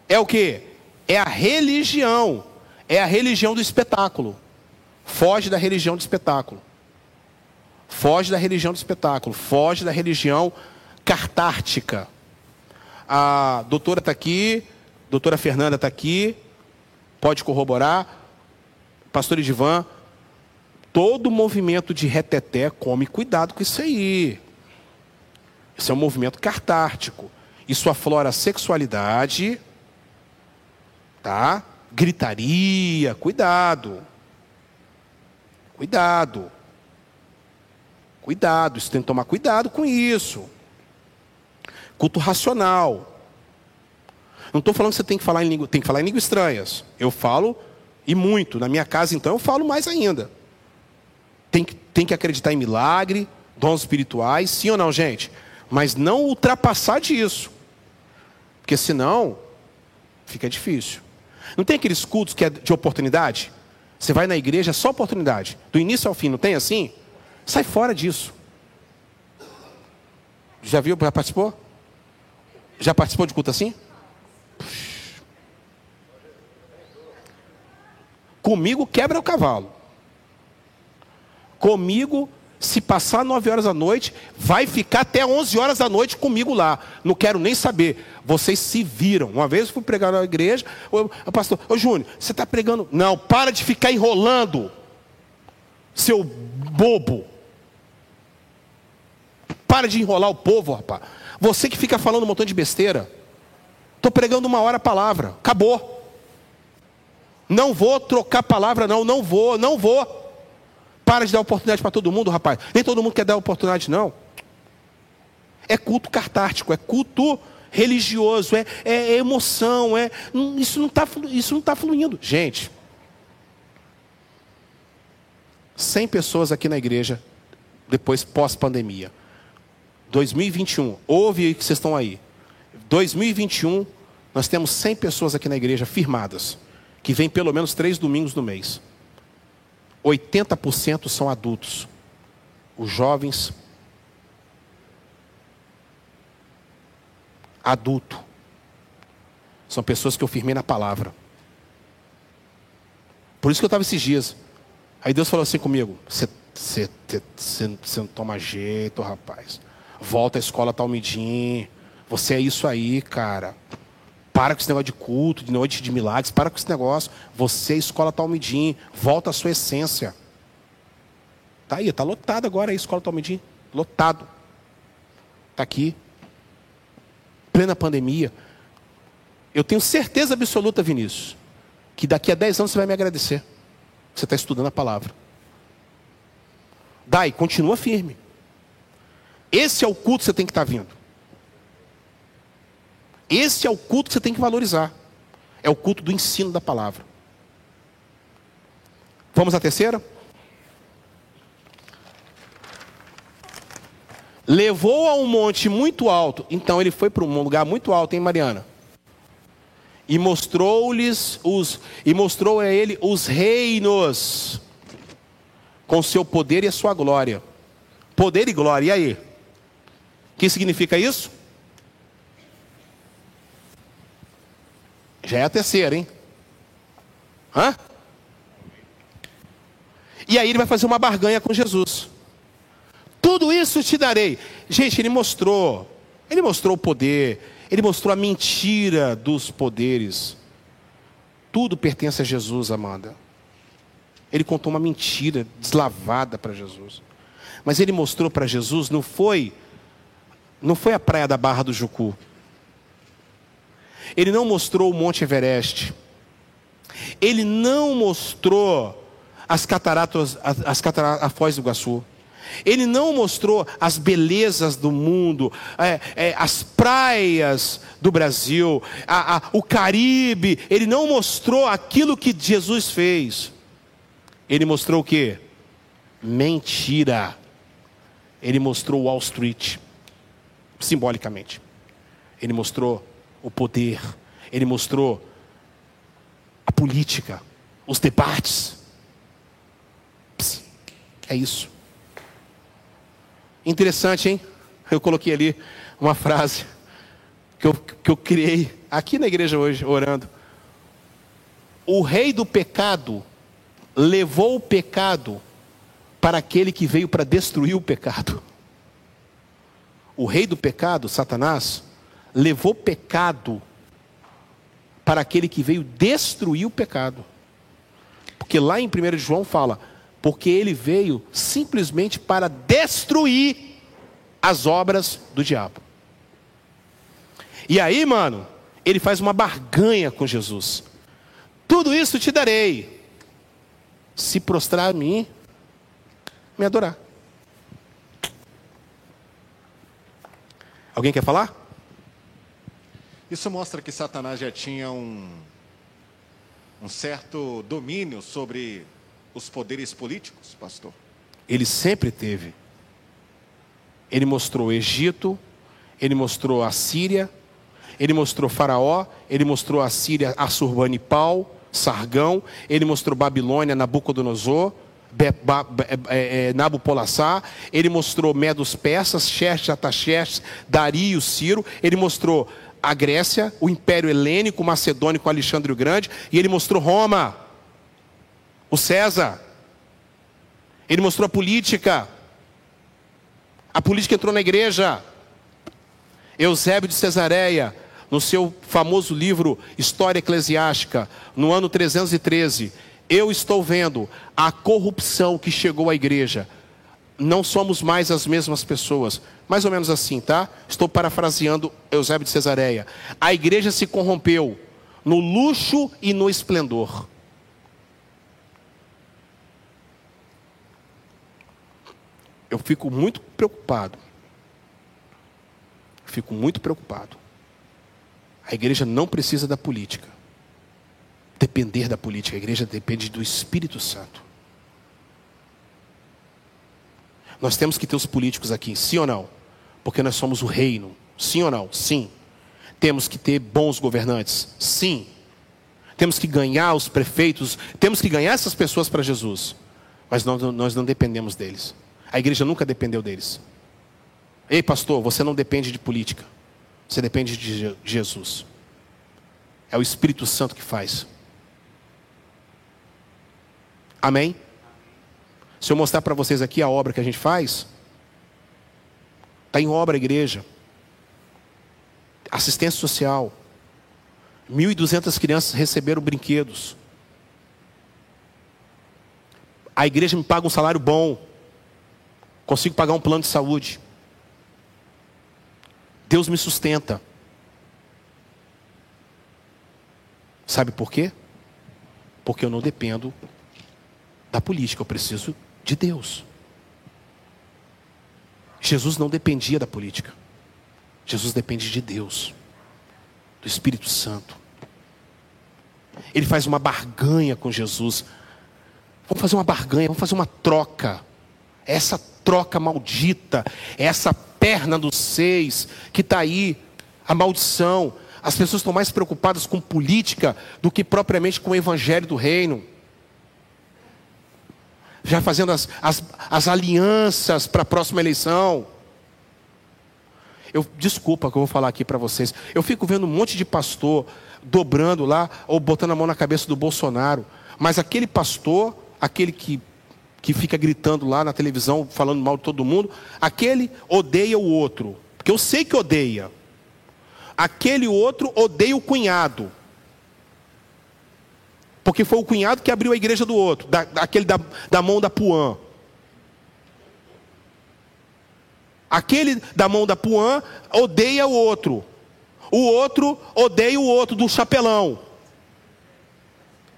é o que? É a religião. É a religião do espetáculo. Foge da religião do espetáculo. Foge da religião do espetáculo. Foge da religião cartártica. A doutora está aqui, doutora Fernanda está aqui, pode corroborar. Pastor Edivan, todo movimento de reteté, come cuidado com isso aí. Isso é um movimento cartártico. Isso aflora a sexualidade, tá? Gritaria, cuidado. Cuidado. Cuidado, isso tem que tomar cuidado com isso. Culto racional. Não estou falando que você tem que falar em língua, tem que falar em línguas estranhas. Eu falo e muito. Na minha casa, então, eu falo mais ainda. Tem que, tem que acreditar em milagre, dons espirituais, sim ou não, gente? Mas não ultrapassar disso. Porque senão, fica difícil. Não tem aqueles cultos que é de oportunidade? Você vai na igreja, é só oportunidade. Do início ao fim, não tem assim? Sai fora disso. Já viu? Já participou? Já participou de culto assim? Comigo quebra o cavalo. Comigo, se passar 9 horas da noite, vai ficar até 11 horas da noite comigo lá. Não quero nem saber. Vocês se viram. Uma vez eu fui pregar na igreja, o pastor, ô Júnior, você está pregando? Não, para de ficar enrolando, seu bobo. Para de enrolar o povo, rapaz. Você que fica falando um montão de besteira. Estou pregando uma hora a palavra. Acabou. Não vou trocar palavra, não. Não vou, não vou. Para de dar oportunidade para todo mundo, rapaz. Nem todo mundo quer dar oportunidade, não. É culto cartártico, é culto religioso, é, é, emoção, é isso não está isso não tá fluindo, gente. 100 pessoas aqui na igreja depois pós pandemia. 2021, ouve que vocês estão aí. 2021, nós temos 100 pessoas aqui na igreja firmadas, que vêm pelo menos três domingos no mês. 80% são adultos. Os jovens, adulto. São pessoas que eu firmei na palavra. Por isso que eu estava esses dias. Aí Deus falou assim comigo: Você não toma jeito, rapaz. Volta à escola Talmidim. Você é isso aí, cara. Para com esse negócio de culto, de noite de milagres. Para com esse negócio. Você é escola Talmidim. Volta à sua essência. Tá aí, tá lotado agora a escola Talmidim. Lotado. Tá aqui. Plena pandemia. Eu tenho certeza absoluta, Vinícius, que daqui a 10 anos você vai me agradecer. Você está estudando a palavra. Dai, continua firme. Esse é o culto que você tem que estar tá vindo. Esse é o culto que você tem que valorizar. É o culto do ensino da palavra. Vamos à terceira? Levou a um monte muito alto. Então ele foi para um lugar muito alto, hein, Mariana? E mostrou-lhes os e mostrou a ele os reinos com seu poder e a sua glória. Poder e glória. E aí? O que significa isso? Já é a terceira, hein? Hã? E aí ele vai fazer uma barganha com Jesus. Tudo isso te darei. Gente, ele mostrou. Ele mostrou o poder. Ele mostrou a mentira dos poderes. Tudo pertence a Jesus, Amanda. Ele contou uma mentira deslavada para Jesus. Mas ele mostrou para Jesus, não foi não foi a praia da Barra do Jucu. Ele não mostrou o Monte Everest. Ele não mostrou as cataratas, as, as cataratas, a Foz do Iguaçu. Ele não mostrou as belezas do mundo, é, é, as praias do Brasil, a, a, o Caribe. Ele não mostrou aquilo que Jesus fez. Ele mostrou o que? Mentira. Ele mostrou Wall Street simbolicamente. Ele mostrou o poder, ele mostrou a política, os debates. É isso. Interessante, hein? Eu coloquei ali uma frase que eu, que eu criei aqui na igreja hoje, orando. O rei do pecado levou o pecado para aquele que veio para destruir o pecado. o rei do pecado, Satanás, levou pecado para aquele que veio destruir o pecado. Porque lá em 1 João fala, porque ele veio simplesmente para destruir as obras do diabo. E aí, mano, ele faz uma barganha com Jesus. Tudo isso te darei, se prostrar a mim, me adorar. Alguém quer falar? Isso mostra que Satanás já tinha um, um certo domínio sobre os poderes políticos, pastor? Ele sempre teve. Ele mostrou o Egito, ele mostrou a Síria, ele mostrou Faraó, ele mostrou a Síria, Assurbanipal, Sargão, ele mostrou Babilônia, Nabucodonosor, Be, ba, é, é, Nabopolassar, ele mostrou Medos Persas, Xerxes, Ataxerxes, Dario, Ciro, ele mostrou a Grécia, o Império Helênico, Macedônico, Alexandre o Grande, e ele mostrou Roma, o César. Ele mostrou a política. A política entrou na igreja. Eusébio de Cesareia, no seu famoso livro História Eclesiástica, no ano 313, eu estou vendo a corrupção que chegou à igreja. Não somos mais as mesmas pessoas. Mais ou menos assim, tá? Estou parafraseando Eusébio de Cesareia. A igreja se corrompeu no luxo e no esplendor. Eu fico muito preocupado. Fico muito preocupado. A igreja não precisa da política. Depender da política. A igreja depende do Espírito Santo. Nós temos que ter os políticos aqui, sim ou não? Porque nós somos o reino. Sim ou não? Sim. Temos que ter bons governantes. Sim. Temos que ganhar os prefeitos. Temos que ganhar essas pessoas para Jesus. Mas nós, nós não dependemos deles. A igreja nunca dependeu deles. Ei, pastor, você não depende de política. Você depende de Jesus. É o Espírito Santo que faz. Amém? Se eu mostrar para vocês aqui a obra que a gente faz, está em obra a igreja. Assistência social. 1.200 crianças receberam brinquedos. A igreja me paga um salário bom. Consigo pagar um plano de saúde. Deus me sustenta. Sabe por quê? Porque eu não dependo da política, eu preciso de Deus. Jesus não dependia da política. Jesus depende de Deus, do Espírito Santo. Ele faz uma barganha com Jesus. Vamos fazer uma barganha, vamos fazer uma troca. Essa troca maldita, essa perna dos seis que está aí, a maldição. As pessoas estão mais preocupadas com política do que propriamente com o evangelho do reino. Já fazendo as, as, as alianças para a próxima eleição. Eu, desculpa que eu vou falar aqui para vocês. Eu fico vendo um monte de pastor dobrando lá ou botando a mão na cabeça do Bolsonaro. Mas aquele pastor, aquele que que fica gritando lá na televisão, falando mal de todo mundo, aquele odeia o outro, porque eu sei que odeia. Aquele outro odeia o cunhado, porque foi o cunhado que abriu a igreja do outro, da, daquele da, da mão da Puã. Aquele da mão da Puã odeia o outro. O outro odeia o outro do chapelão.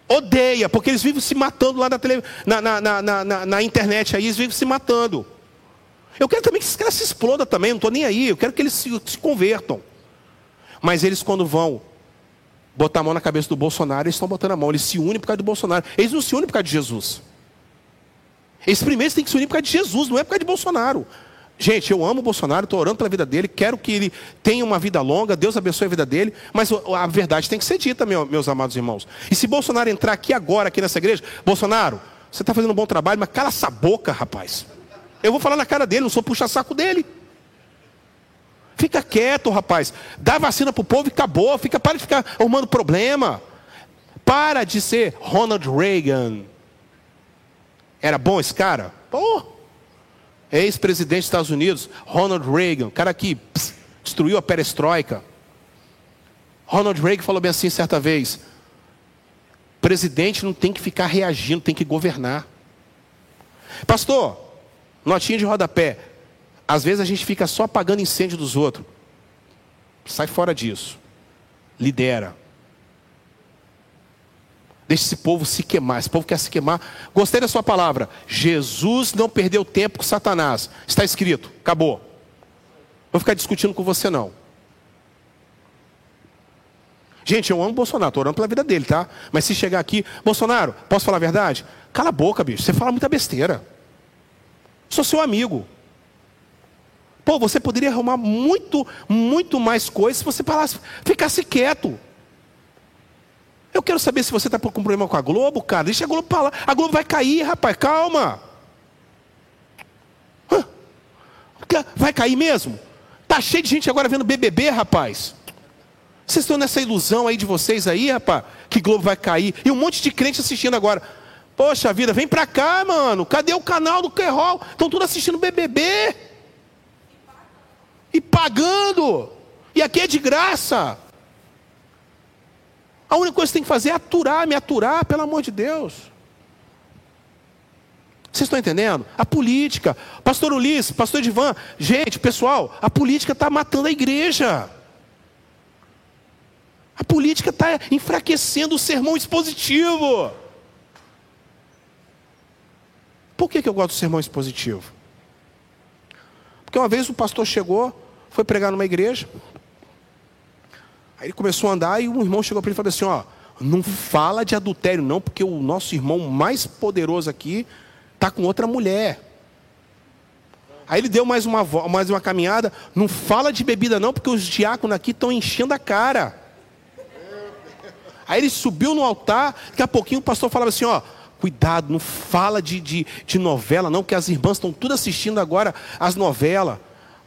Odeia, porque eles vivem se matando lá na, tele, na, na, na, na, na internet aí, eles vivem se matando. Eu quero também que esses caras se explodam também, não estou nem aí, eu quero que eles se, se convertam. Mas eles quando vão botar a mão na cabeça do Bolsonaro, eles estão botando a mão, eles se unem por causa do Bolsonaro. Eles não se unem por causa de Jesus. Eles primeiro têm que se unir por causa de Jesus, não é por causa de Bolsonaro. Gente, eu amo o Bolsonaro, estou orando pela vida dele, quero que ele tenha uma vida longa, Deus abençoe a vida dele, mas a verdade tem que ser dita, meus amados irmãos. E se Bolsonaro entrar aqui agora, aqui nessa igreja, Bolsonaro, você está fazendo um bom trabalho, mas cala essa boca, rapaz. Eu vou falar na cara dele, não sou puxa-saco dele. Fica quieto, rapaz. Dá vacina para o povo e acabou. Fica, para de ficar arrumando problema. Para de ser Ronald Reagan. Era bom esse cara? Pô. ex-presidente dos Estados Unidos, Ronald Reagan, cara que pss, destruiu a perestroika. Ronald Reagan falou bem assim certa vez: presidente não tem que ficar reagindo, tem que governar. Pastor, notinha de rodapé. Às vezes a gente fica só apagando incêndio dos outros. Sai fora disso. Lidera. Deixa esse povo se queimar. Esse povo quer se queimar. Gostei da sua palavra. Jesus não perdeu tempo com Satanás. Está escrito. Acabou. Vou ficar discutindo com você não. Gente, eu amo Bolsonaro, estou orando pela vida dele, tá? Mas se chegar aqui, Bolsonaro, posso falar a verdade? Cala a boca, bicho. Você fala muita besteira. Sou seu amigo. Pô, você poderia arrumar muito, muito mais coisas se você falasse, ficasse quieto. Eu quero saber se você está com problema com a Globo, cara. Deixa a Globo falar. A Globo vai cair, rapaz. Calma. Vai cair mesmo? Tá cheio de gente agora vendo BBB, rapaz. Vocês estão nessa ilusão aí de vocês aí, rapaz, que Globo vai cair. E um monte de crente assistindo agora. Poxa vida, vem pra cá, mano. Cadê o canal do Querol? Estão tudo assistindo BBB. E pagando. E aqui é de graça. A única coisa que tem que fazer é aturar, me aturar, pelo amor de Deus. Vocês estão entendendo? A política. Pastor Ulisses, pastor Edivan, gente, pessoal, a política está matando a igreja. A política está enfraquecendo o sermão expositivo. Por que, que eu gosto do sermão expositivo? Porque uma vez o pastor chegou, foi pregar numa igreja, Aí ele começou a andar e um irmão chegou para ele e falou assim: Ó, não fala de adultério, não, porque o nosso irmão mais poderoso aqui está com outra mulher. Aí ele deu mais uma, mais uma caminhada, não fala de bebida, não, porque os diáconos aqui estão enchendo a cara. Aí ele subiu no altar, daqui a pouquinho o pastor falava assim: Ó, cuidado, não fala de, de, de novela, não, porque as irmãs estão tudo assistindo agora as novelas.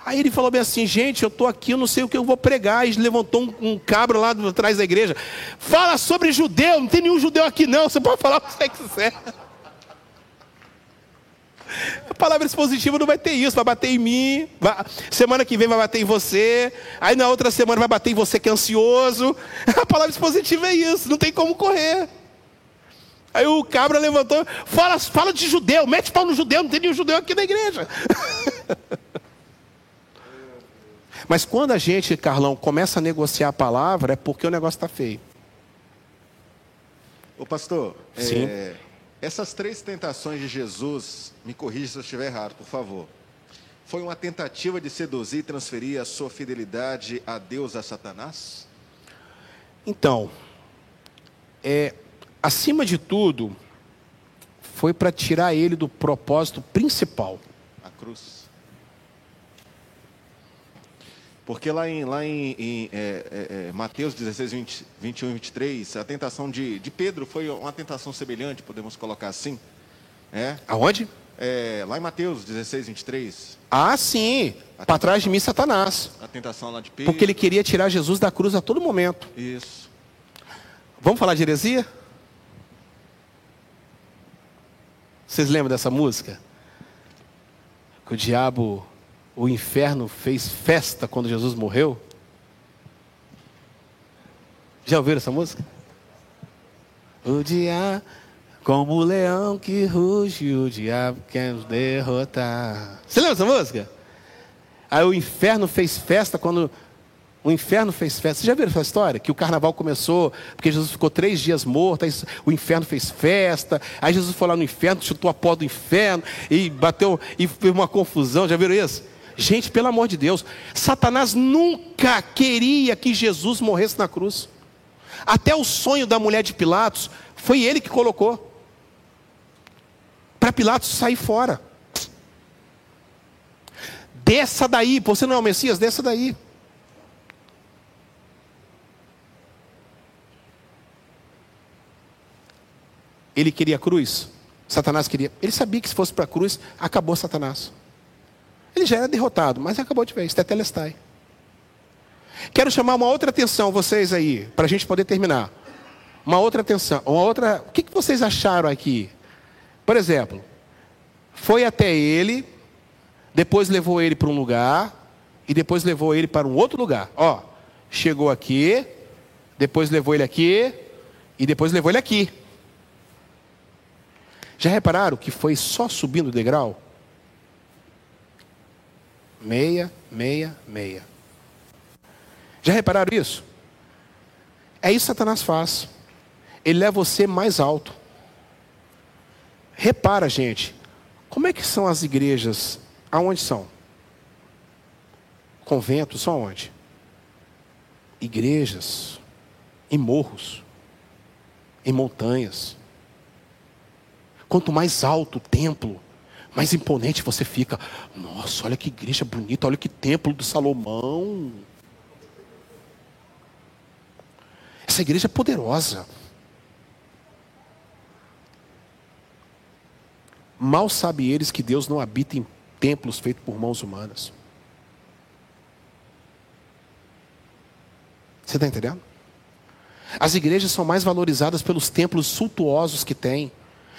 Aí ele falou bem assim, gente, eu estou aqui, eu não sei o que eu vou pregar. E levantou um, um cabra lá atrás da igreja. Fala sobre judeu, não tem nenhum judeu aqui não, você pode falar o que você quiser. A palavra expositiva não vai ter isso, vai bater em mim. Vai, semana que vem vai bater em você. Aí na outra semana vai bater em você que é ansioso. A palavra expositiva é isso, não tem como correr. Aí o cabra levantou, fala, fala de judeu, mete pau no judeu, não tem nenhum judeu aqui na igreja. Mas quando a gente, Carlão, começa a negociar a palavra, é porque o negócio está feio. Ô pastor, Sim. é, essas três tentações de Jesus, me corrija se eu estiver errado, por favor. Foi uma tentativa de seduzir e transferir a sua fidelidade a Deus a Satanás? Então, é, acima de tudo, foi para tirar ele do propósito principal. A cruz. Porque lá em, lá em, em é, é, é, Mateus 16, 20, 21 e 23, a tentação de, de Pedro foi uma tentação semelhante, podemos colocar assim. É, Aonde? é, lá em Mateus 16, 23, Ah, sim. Para trás de mim, Satanás. a tentação lá de Pedro. Porque ele queria tirar Jesus da cruz a todo momento. Isso. Vamos falar de heresia? Vocês lembram dessa música? Que o diabo, o inferno fez festa quando Jesus morreu? Já ouviram essa música? O diabo, como o leão que ruge, o diabo quer nos derrotar. Você lembra dessa música? Aí o inferno fez festa quando o inferno fez festa. Você já viram essa história? Que o carnaval começou porque Jesus ficou três dias morto, aí o inferno fez festa, aí Jesus foi lá no inferno, chutou a porta do inferno e bateu, e fez uma confusão. Já viram isso? Gente, pelo amor de Deus, Satanás nunca queria que Jesus morresse na cruz. Até o sonho da mulher de Pilatos foi ele que colocou. Para Pilatos sair fora. Desça daí, você não é o Messias, desça daí. Ele queria a cruz, Satanás queria. Ele sabia que se fosse para a cruz, acabou Satanás. Ele já era derrotado, mas acabou de vez, tetelestai. Quero chamar uma outra atenção, vocês aí, para a gente poder terminar. Uma outra atenção, uma outra. O que, que vocês acharam aqui? Por exemplo, foi até ele, depois levou ele para um lugar e depois levou ele para um outro lugar. Ó, chegou aqui, depois levou ele aqui e depois levou ele aqui. Já repararam que foi só subindo o degrau? Meia, meia, meia. Já repararam isso? É isso que Satanás faz. Ele leva você mais alto. Repara, gente, como é que são as igrejas? Aonde são? Conventos são onde? Igrejas, em morros, em montanhas. Quanto mais alto o templo, mais imponente você fica. Nossa, olha que igreja bonita, olha que templo do Salomão. Essa igreja é poderosa. Mal sabe eles que Deus não habita em templos feitos por mãos humanas. Você está entendendo? As igrejas são mais valorizadas pelos templos suntuosos que têm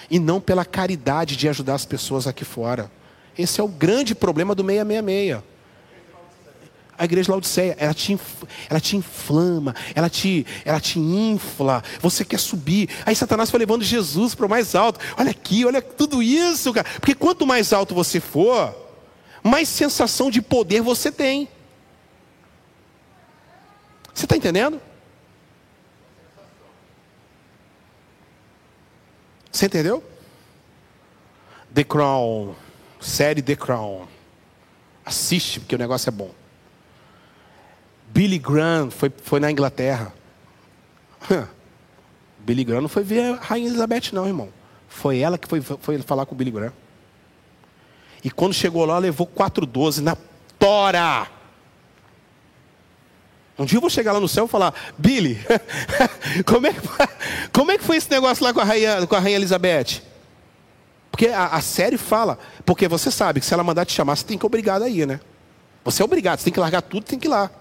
e não pela caridade de ajudar as pessoas aqui fora. Esse é o grande problema do 666. A igreja Laodiceia, ela te, ela te inflama, ela te, ela te infla, você quer subir. Aí Satanás foi levando Jesus para o mais alto. Olha aqui, olha tudo isso, cara. Porque quanto mais alto você for, mais sensação de poder você tem. Você está entendendo? Você entendeu? The Crown, série The Crown. Assiste, porque o negócio é bom. Billy Graham foi, foi na Inglaterra. Billy Graham não foi ver a Rainha Elizabeth, não, irmão. Foi ela que foi, foi falar com o Billy Graham. E quando chegou lá, levou 4,12 na tora. Um dia eu vou chegar lá no céu e falar, Billy, como, é que, como é que foi esse negócio lá com a Rainha, com a Rainha Elizabeth? Porque a, a série fala, porque você sabe que se ela mandar te chamar, você tem que obrigar a ir, né? Você é obrigado, você tem que largar tudo, tem que ir lá.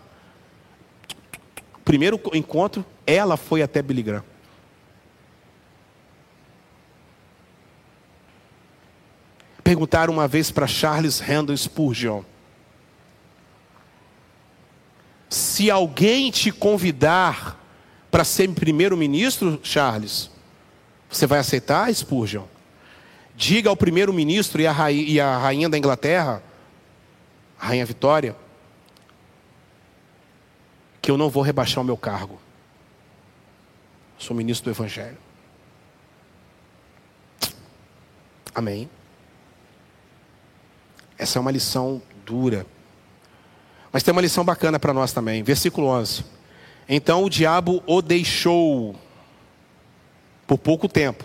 Primeiro encontro, ela foi até Billy Graham. Perguntaram uma vez para Charles Randall Spurgeon: Se alguém te convidar para ser primeiro-ministro, Charles, você vai aceitar, Spurgeon? Diga ao primeiro-ministro e, e a rainha da Inglaterra, a rainha Vitória, que eu não vou rebaixar o meu cargo. Sou ministro do Evangelho. Amém. Essa é uma lição dura. Mas tem uma lição bacana para nós também. Versículo 11. Então o diabo o deixou por pouco tempo.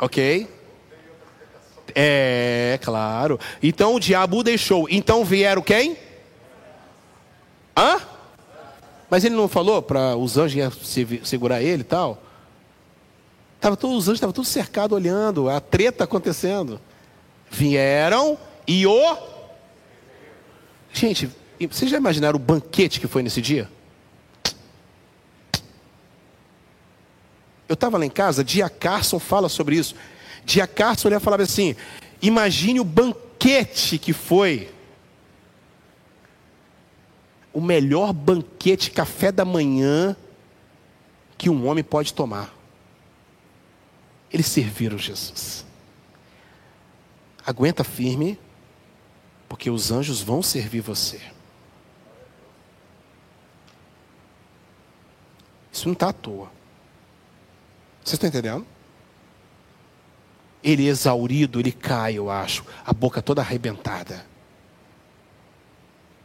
Ok? É, claro. Então o diabo o deixou. Então vieram quem? Hã? Mas ele não falou para os anjos segurar ele e tal? Tava todos os anjos estavam todos cercados olhando, a treta acontecendo. Vieram e o. Gente, vocês já imaginaram o banquete que foi nesse dia? Eu estava lá em casa, Dia Carson fala sobre isso. Dia Carson ele falava assim: imagine o banquete que foi. O melhor banquete, café da manhã, que um homem pode tomar. Eles serviram Jesus. Aguenta firme, porque os anjos vão servir você. Isso não está à toa. Vocês estão entendendo? Ele exaurido, ele cai, eu acho, a boca toda arrebentada.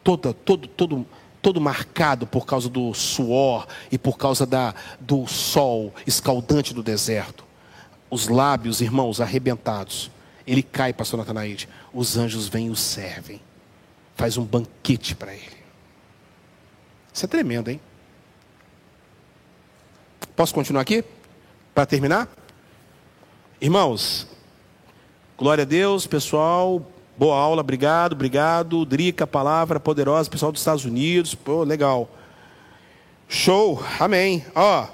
Toda, todo, todo, todo marcado por causa do suor e por causa da, do sol escaldante do deserto os lábios, irmãos, arrebentados. Ele cai, pastor Natanaide. Os anjos vêm e o servem. Faz um banquete para ele. Isso é tremendo, hein? Posso continuar aqui? Para terminar? Irmãos, glória a Deus, pessoal. Boa aula, obrigado, obrigado. Drica, palavra poderosa, pessoal dos Estados Unidos. Pô, legal. Show, amém. Ó,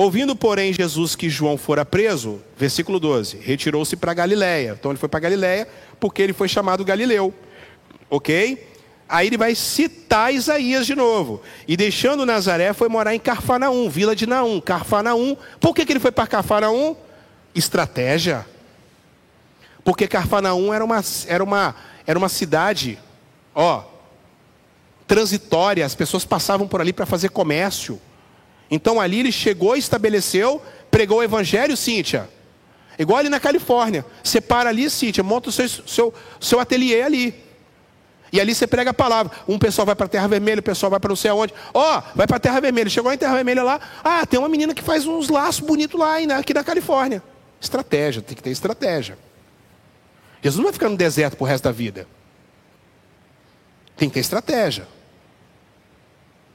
Ouvindo, porém, Jesus que João fora preso, versículo 12, retirou-se para Galiléia. Então ele foi para Galiléia porque ele foi chamado Galileu. OK? Aí ele vai citar Isaías de novo. E deixando Nazaré, foi morar em Carfanaum, vila de Naum. Carfanaum. Por que, que ele foi para Carfanaum? Estratégia. Porque Carfanaum era uma, era uma, era uma cidade, ó, transitória. As pessoas passavam por ali para fazer comércio. Então ali ele chegou, estabeleceu, pregou o evangelho, Cíntia. Igual ali na Califórnia. Você para ali, Cíntia, monta o seu, seu, seu ateliê ali. E ali você prega a palavra. Um pessoal vai para a Terra Vermelha, o pessoal vai para não sei aonde. Ó, oh, vai para a Terra Vermelha. Chegou em Terra Vermelha lá. Ah, tem uma menina que faz uns laços bonitos lá, aqui na Califórnia. Estratégia, tem que ter estratégia. Jesus não vai ficar no deserto pro resto da vida. Tem que ter estratégia.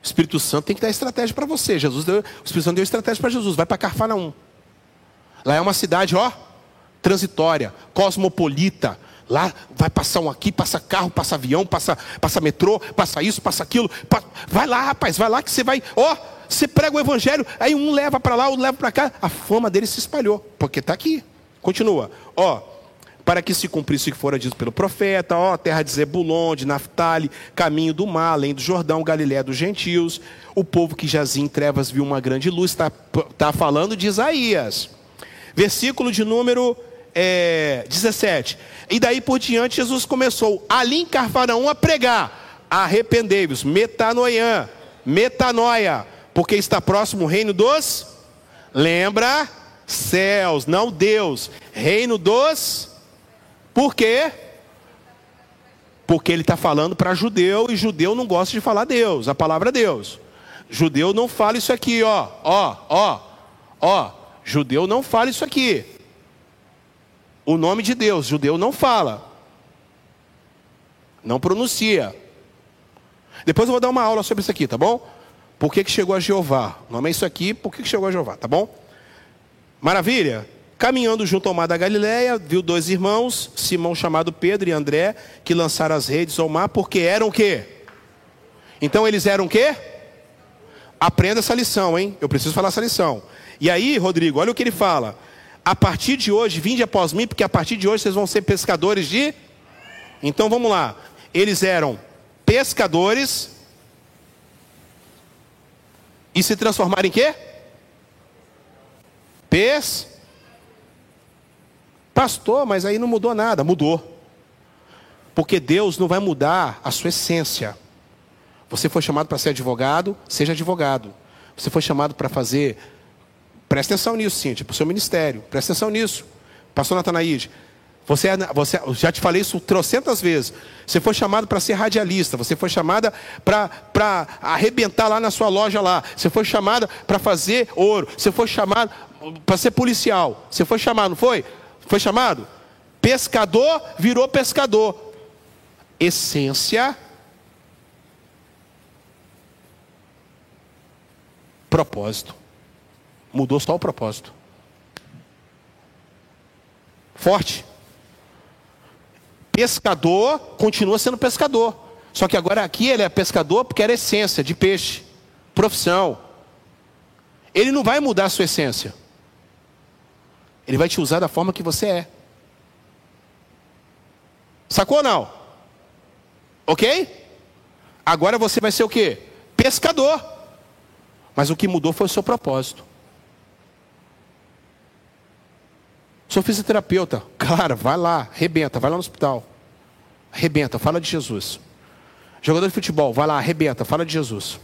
Espírito Santo tem que dar estratégia para você. Jesus deu, o Espírito Santo deu estratégia para Jesus. Vai para Carfanaum. Lá é uma cidade, ó, transitória, cosmopolita, Lá vai passar um aqui, passa carro, passa avião, passa, passa metrô, passa isso, passa aquilo. Vai lá, rapaz, vai lá que você vai. Ó, você prega o evangelho, aí um leva para lá, outro leva para cá. A fama dele se espalhou, porque está aqui. Continua. Ó, para que se cumprisse o que fora dito pelo profeta, ó, terra de Zebulon, de Naphtali, caminho do mar, além do Jordão, Galiléia dos gentios. O povo que jazia em trevas viu uma grande luz. Está tá falando de Isaías. Versículo de número é, 17. E daí por diante Jesus começou ali em Carfanaum a pregar: arrependei-vos, metanoia, metanoia, porque está próximo o reino dos. Lembra? Céus, não Deus. Reino dos. Por quê? Porque ele está falando para judeu e judeu não gosta de falar Deus, a palavra Deus. Judeu não fala isso aqui, ó, ó, ó, ó. Judeu não fala isso aqui o nome de Deus. Judeu não fala, não pronuncia. Depois eu vou dar uma aula sobre isso aqui, tá bom? Por que, que chegou a Jeová? O nome é isso aqui, por que, que chegou a Jeová, tá bom? Maravilha? Caminhando junto ao mar da Galileia, viu dois irmãos, Simão chamado Pedro e André, que lançaram as redes ao mar, porque eram o quê? Então eles eram o quê? Aprenda essa lição, hein? Eu preciso falar essa lição. E aí, Rodrigo, olha o que ele fala a partir de hoje, vinde após mim, porque a partir de hoje vocês vão ser pescadores de. Então vamos lá. Eles eram pescadores e se transformaram em quê? Pes. Pastor, mas aí não mudou nada. Mudou. Porque Deus não vai mudar a sua essência. Você foi chamado para ser advogado, seja advogado. Você foi chamado para fazer Presta atenção nisso, Cíntia, para o seu ministério. Presta atenção nisso. Pastor Natanaíde, você, é, você, já te falei isso trocentas vezes. Você foi chamado para ser radialista. Você foi chamada para arrebentar lá na sua loja lá. Você foi chamada para fazer ouro. Você foi chamado para ser policial. Você foi chamado, não foi? Foi chamado? Pescador virou pescador. Essência. Propósito. Mudou só o propósito. Forte. Pescador continua sendo pescador. Só que agora aqui ele é pescador porque era essência de peixe, profissão. Ele não vai mudar a sua essência. Ele vai te usar da forma que você é. Sacou ou não? Ok? Agora você vai ser o que? Pescador. Mas o que mudou foi o seu propósito. Sou fisioterapeuta. Cara, vai lá, arrebenta, vai lá no hospital. Arrebenta, fala de Jesus. Jogador de futebol, vai lá, arrebenta, fala de Jesus.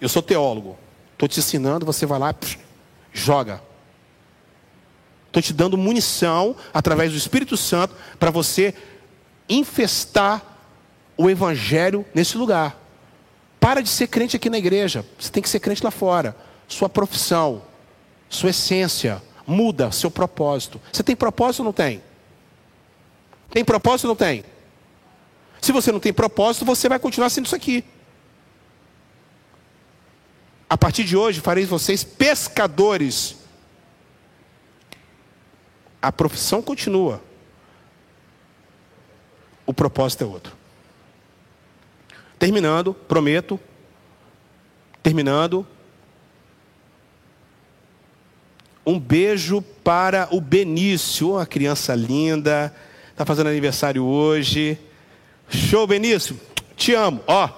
Eu sou teólogo. Estou te ensinando, você vai lá, psh, joga. Estou te dando munição através do Espírito Santo para você infestar o Evangelho nesse lugar. Para de ser crente aqui na igreja. Você tem que ser crente lá fora. Sua profissão, sua essência, muda seu propósito. Você tem propósito ou não tem? Tem propósito ou não tem? Se você não tem propósito, você vai continuar sendo isso aqui. A partir de hoje, farei vocês pescadores. A profissão continua. O propósito é outro. Terminando, prometo. Terminando. Um beijo para o Benício, uma criança linda, está fazendo aniversário hoje. Show, Benício. Te amo. Ó,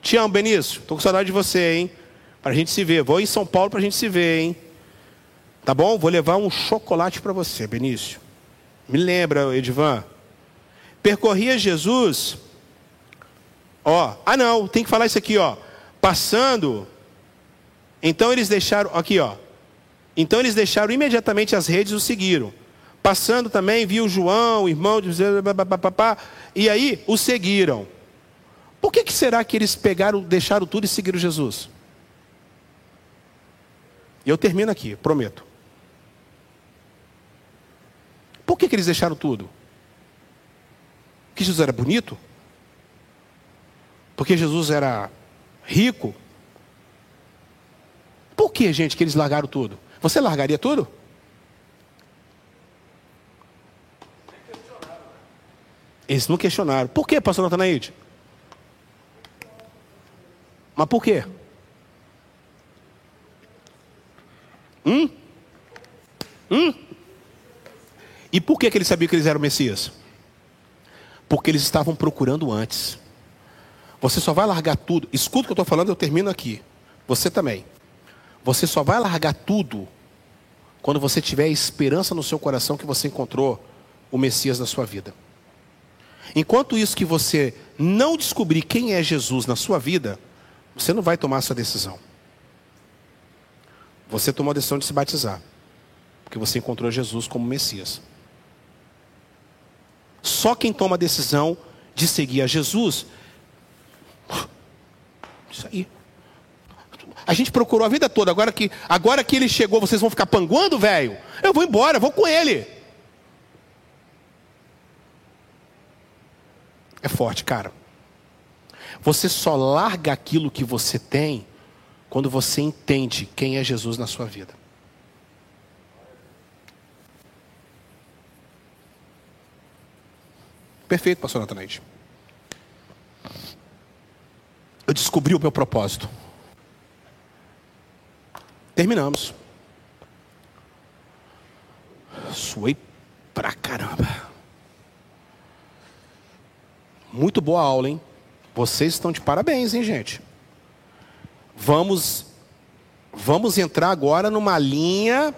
te amo, Benício. Tô com saudade de você, hein? Para a gente se ver. Vou em São Paulo para a gente se ver, hein? Tá bom? Vou levar um chocolate para você, Benício. Me lembra, Edivan. Percorria Jesus. Ó, ah não, tem que falar isso aqui, ó. Passando. Então eles deixaram, aqui, ó. Então eles deixaram imediatamente as redes e o seguiram. Passando também, viu João, irmão de e aí o seguiram. Por que, que será que eles pegaram, deixaram tudo e seguiram Jesus? Eu termino aqui, prometo. Por que, que eles deixaram tudo? Porque Jesus era bonito? Porque Jesus era rico? Por que, gente, que eles largaram tudo? Você largaria tudo? Eles não questionaram. Por que, pastor Natanaide? Mas por quê? Hum? Hum? E por que, que eles sabiam que eles eram Messias? Porque eles estavam procurando antes. Você só vai largar tudo. Escuta o que eu estou falando, eu termino aqui. Você também. Você só vai largar tudo quando você tiver esperança no seu coração que você encontrou o Messias na sua vida. Enquanto isso que você não descobrir quem é Jesus na sua vida, você não vai tomar essa decisão. Você tomou a decisão de se batizar, porque você encontrou Jesus como Messias. Só quem toma a decisão de seguir a Jesus. Isso aí. A gente procurou a vida toda. Agora que, agora que ele chegou, vocês vão ficar panguando, velho? Eu vou embora, vou com ele. É forte, cara. Você só larga aquilo que você tem quando você entende quem é Jesus na sua vida. Perfeito, pastor Natanaide. Eu descobri o meu propósito. Terminamos. Suei pra caramba. Muito boa aula, hein? Vocês estão de parabéns, hein, gente? Vamos vamos entrar agora numa linha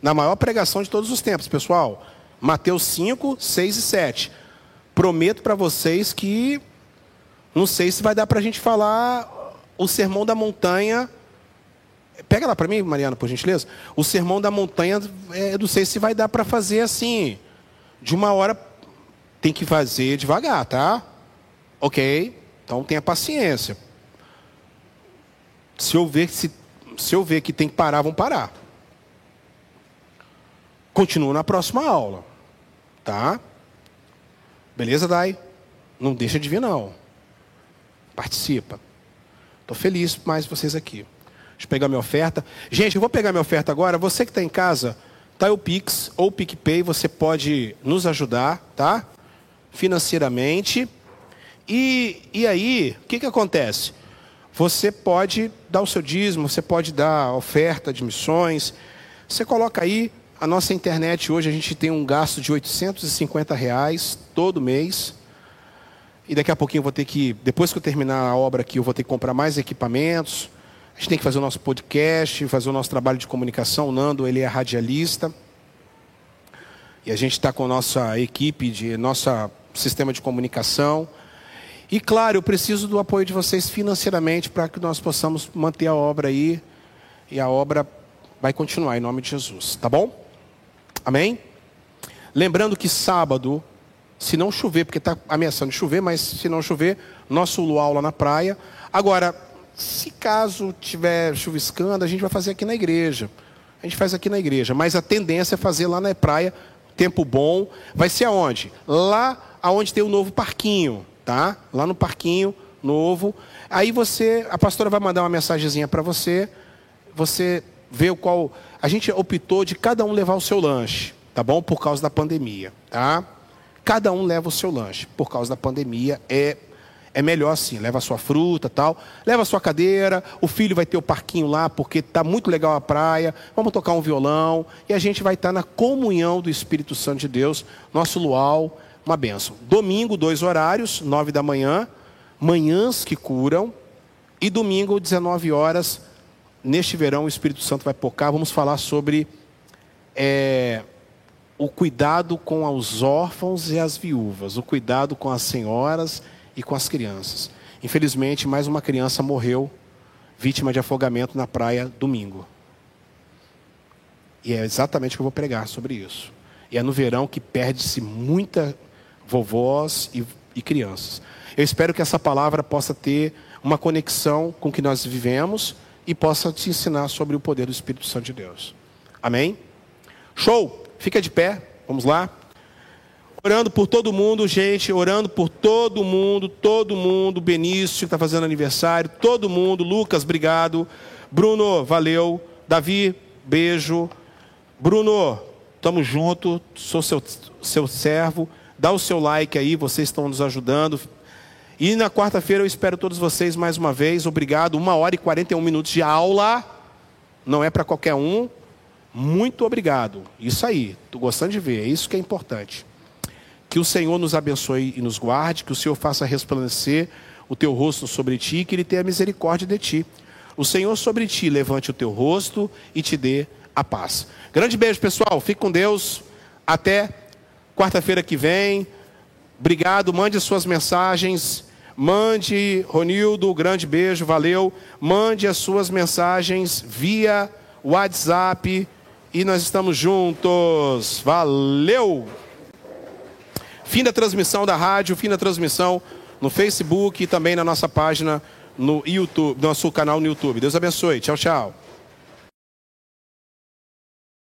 na maior pregação de todos os tempos, pessoal. Mateus 5, 6 e 7 prometo para vocês que não sei se vai dar para a gente falar o sermão da montanha. Pega lá para mim, Mariana, por gentileza. O sermão da montanha, é, não sei se vai dar para fazer assim, de uma hora. Tem que fazer devagar, tá? Ok? Então tenha paciência. Se eu ver, se, se eu ver que tem que parar, vamos parar. Continuo na próxima aula. Tá? Beleza, Dai? Não deixa de vir, não. Participa. Estou feliz mais vocês aqui. Deixa eu pegar minha oferta. Gente, eu vou pegar minha oferta agora. Você que está em casa, tá o Pix ou o PicPay, você pode nos ajudar, tá? Financeiramente. E, e aí, o que, que acontece? Você pode dar o seu dízimo, você pode dar oferta de missões. Você coloca aí a nossa internet hoje a gente tem um gasto de 850 reais todo mês. E daqui a pouquinho eu vou ter que, depois que eu terminar a obra aqui, eu vou ter que comprar mais equipamentos. A gente tem que fazer o nosso podcast, fazer o nosso trabalho de comunicação. O Nando, ele é radialista. E a gente está com a nossa equipe, de nosso sistema de comunicação. E claro, eu preciso do apoio de vocês financeiramente para que nós possamos manter a obra aí. E a obra vai continuar em nome de Jesus, tá bom? Amém? Lembrando que sábado, se não chover, porque está ameaçando chover, mas se não chover, nosso luau lá na praia. Agora, se caso tiver chuviscando, a gente vai fazer aqui na igreja. A gente faz aqui na igreja, mas a tendência é fazer lá na praia, tempo bom. Vai ser aonde? Lá aonde tem o novo parquinho, tá? Lá no parquinho novo. Aí você, a pastora vai mandar uma mensagenzinha para você. Você vê o qual. A gente optou de cada um levar o seu lanche, tá bom? Por causa da pandemia, tá? Cada um leva o seu lanche por causa da pandemia. É, é melhor assim, leva a sua fruta tal, leva a sua cadeira, o filho vai ter o parquinho lá, porque está muito legal a praia, vamos tocar um violão, e a gente vai estar tá na comunhão do Espírito Santo de Deus, nosso luau, uma benção. Domingo, dois horários, nove da manhã, manhãs que curam, e domingo, 19 horas, neste verão o Espírito Santo vai pocar, vamos falar sobre é, o cuidado com os órfãos e as viúvas, o cuidado com as senhoras e com as crianças. Infelizmente, mais uma criança morreu vítima de afogamento na praia domingo. E é exatamente o que eu vou pregar sobre isso. E é no verão que perde-se muita vovós e, e crianças. Eu espero que essa palavra possa ter uma conexão com o que nós vivemos e possa te ensinar sobre o poder do Espírito Santo de Deus. Amém? Show! Fica de pé, vamos lá. Orando por todo mundo, gente, orando por todo mundo, todo mundo. Benício, que está fazendo aniversário, todo mundo. Lucas, obrigado. Bruno, valeu. Davi, beijo. Bruno, estamos junto, sou seu, seu servo. Dá o seu like aí, vocês estão nos ajudando. E na quarta-feira eu espero todos vocês mais uma vez. Obrigado. Uma hora e 41 minutos de aula. Não é para qualquer um. Muito obrigado. Isso aí, estou gostando de ver, é isso que é importante. Que o Senhor nos abençoe e nos guarde, que o Senhor faça resplandecer o teu rosto sobre ti, que Ele tenha misericórdia de ti. O Senhor sobre ti levante o teu rosto e te dê a paz. Grande beijo, pessoal. Fique com Deus. Até quarta-feira que vem. Obrigado. Mande suas mensagens. Mande, Ronildo, grande beijo, valeu. Mande as suas mensagens via WhatsApp e nós estamos juntos. Valeu! Fim da transmissão da rádio, fim da transmissão no Facebook e também na nossa página no YouTube, nosso canal no YouTube. Deus abençoe. Tchau, tchau.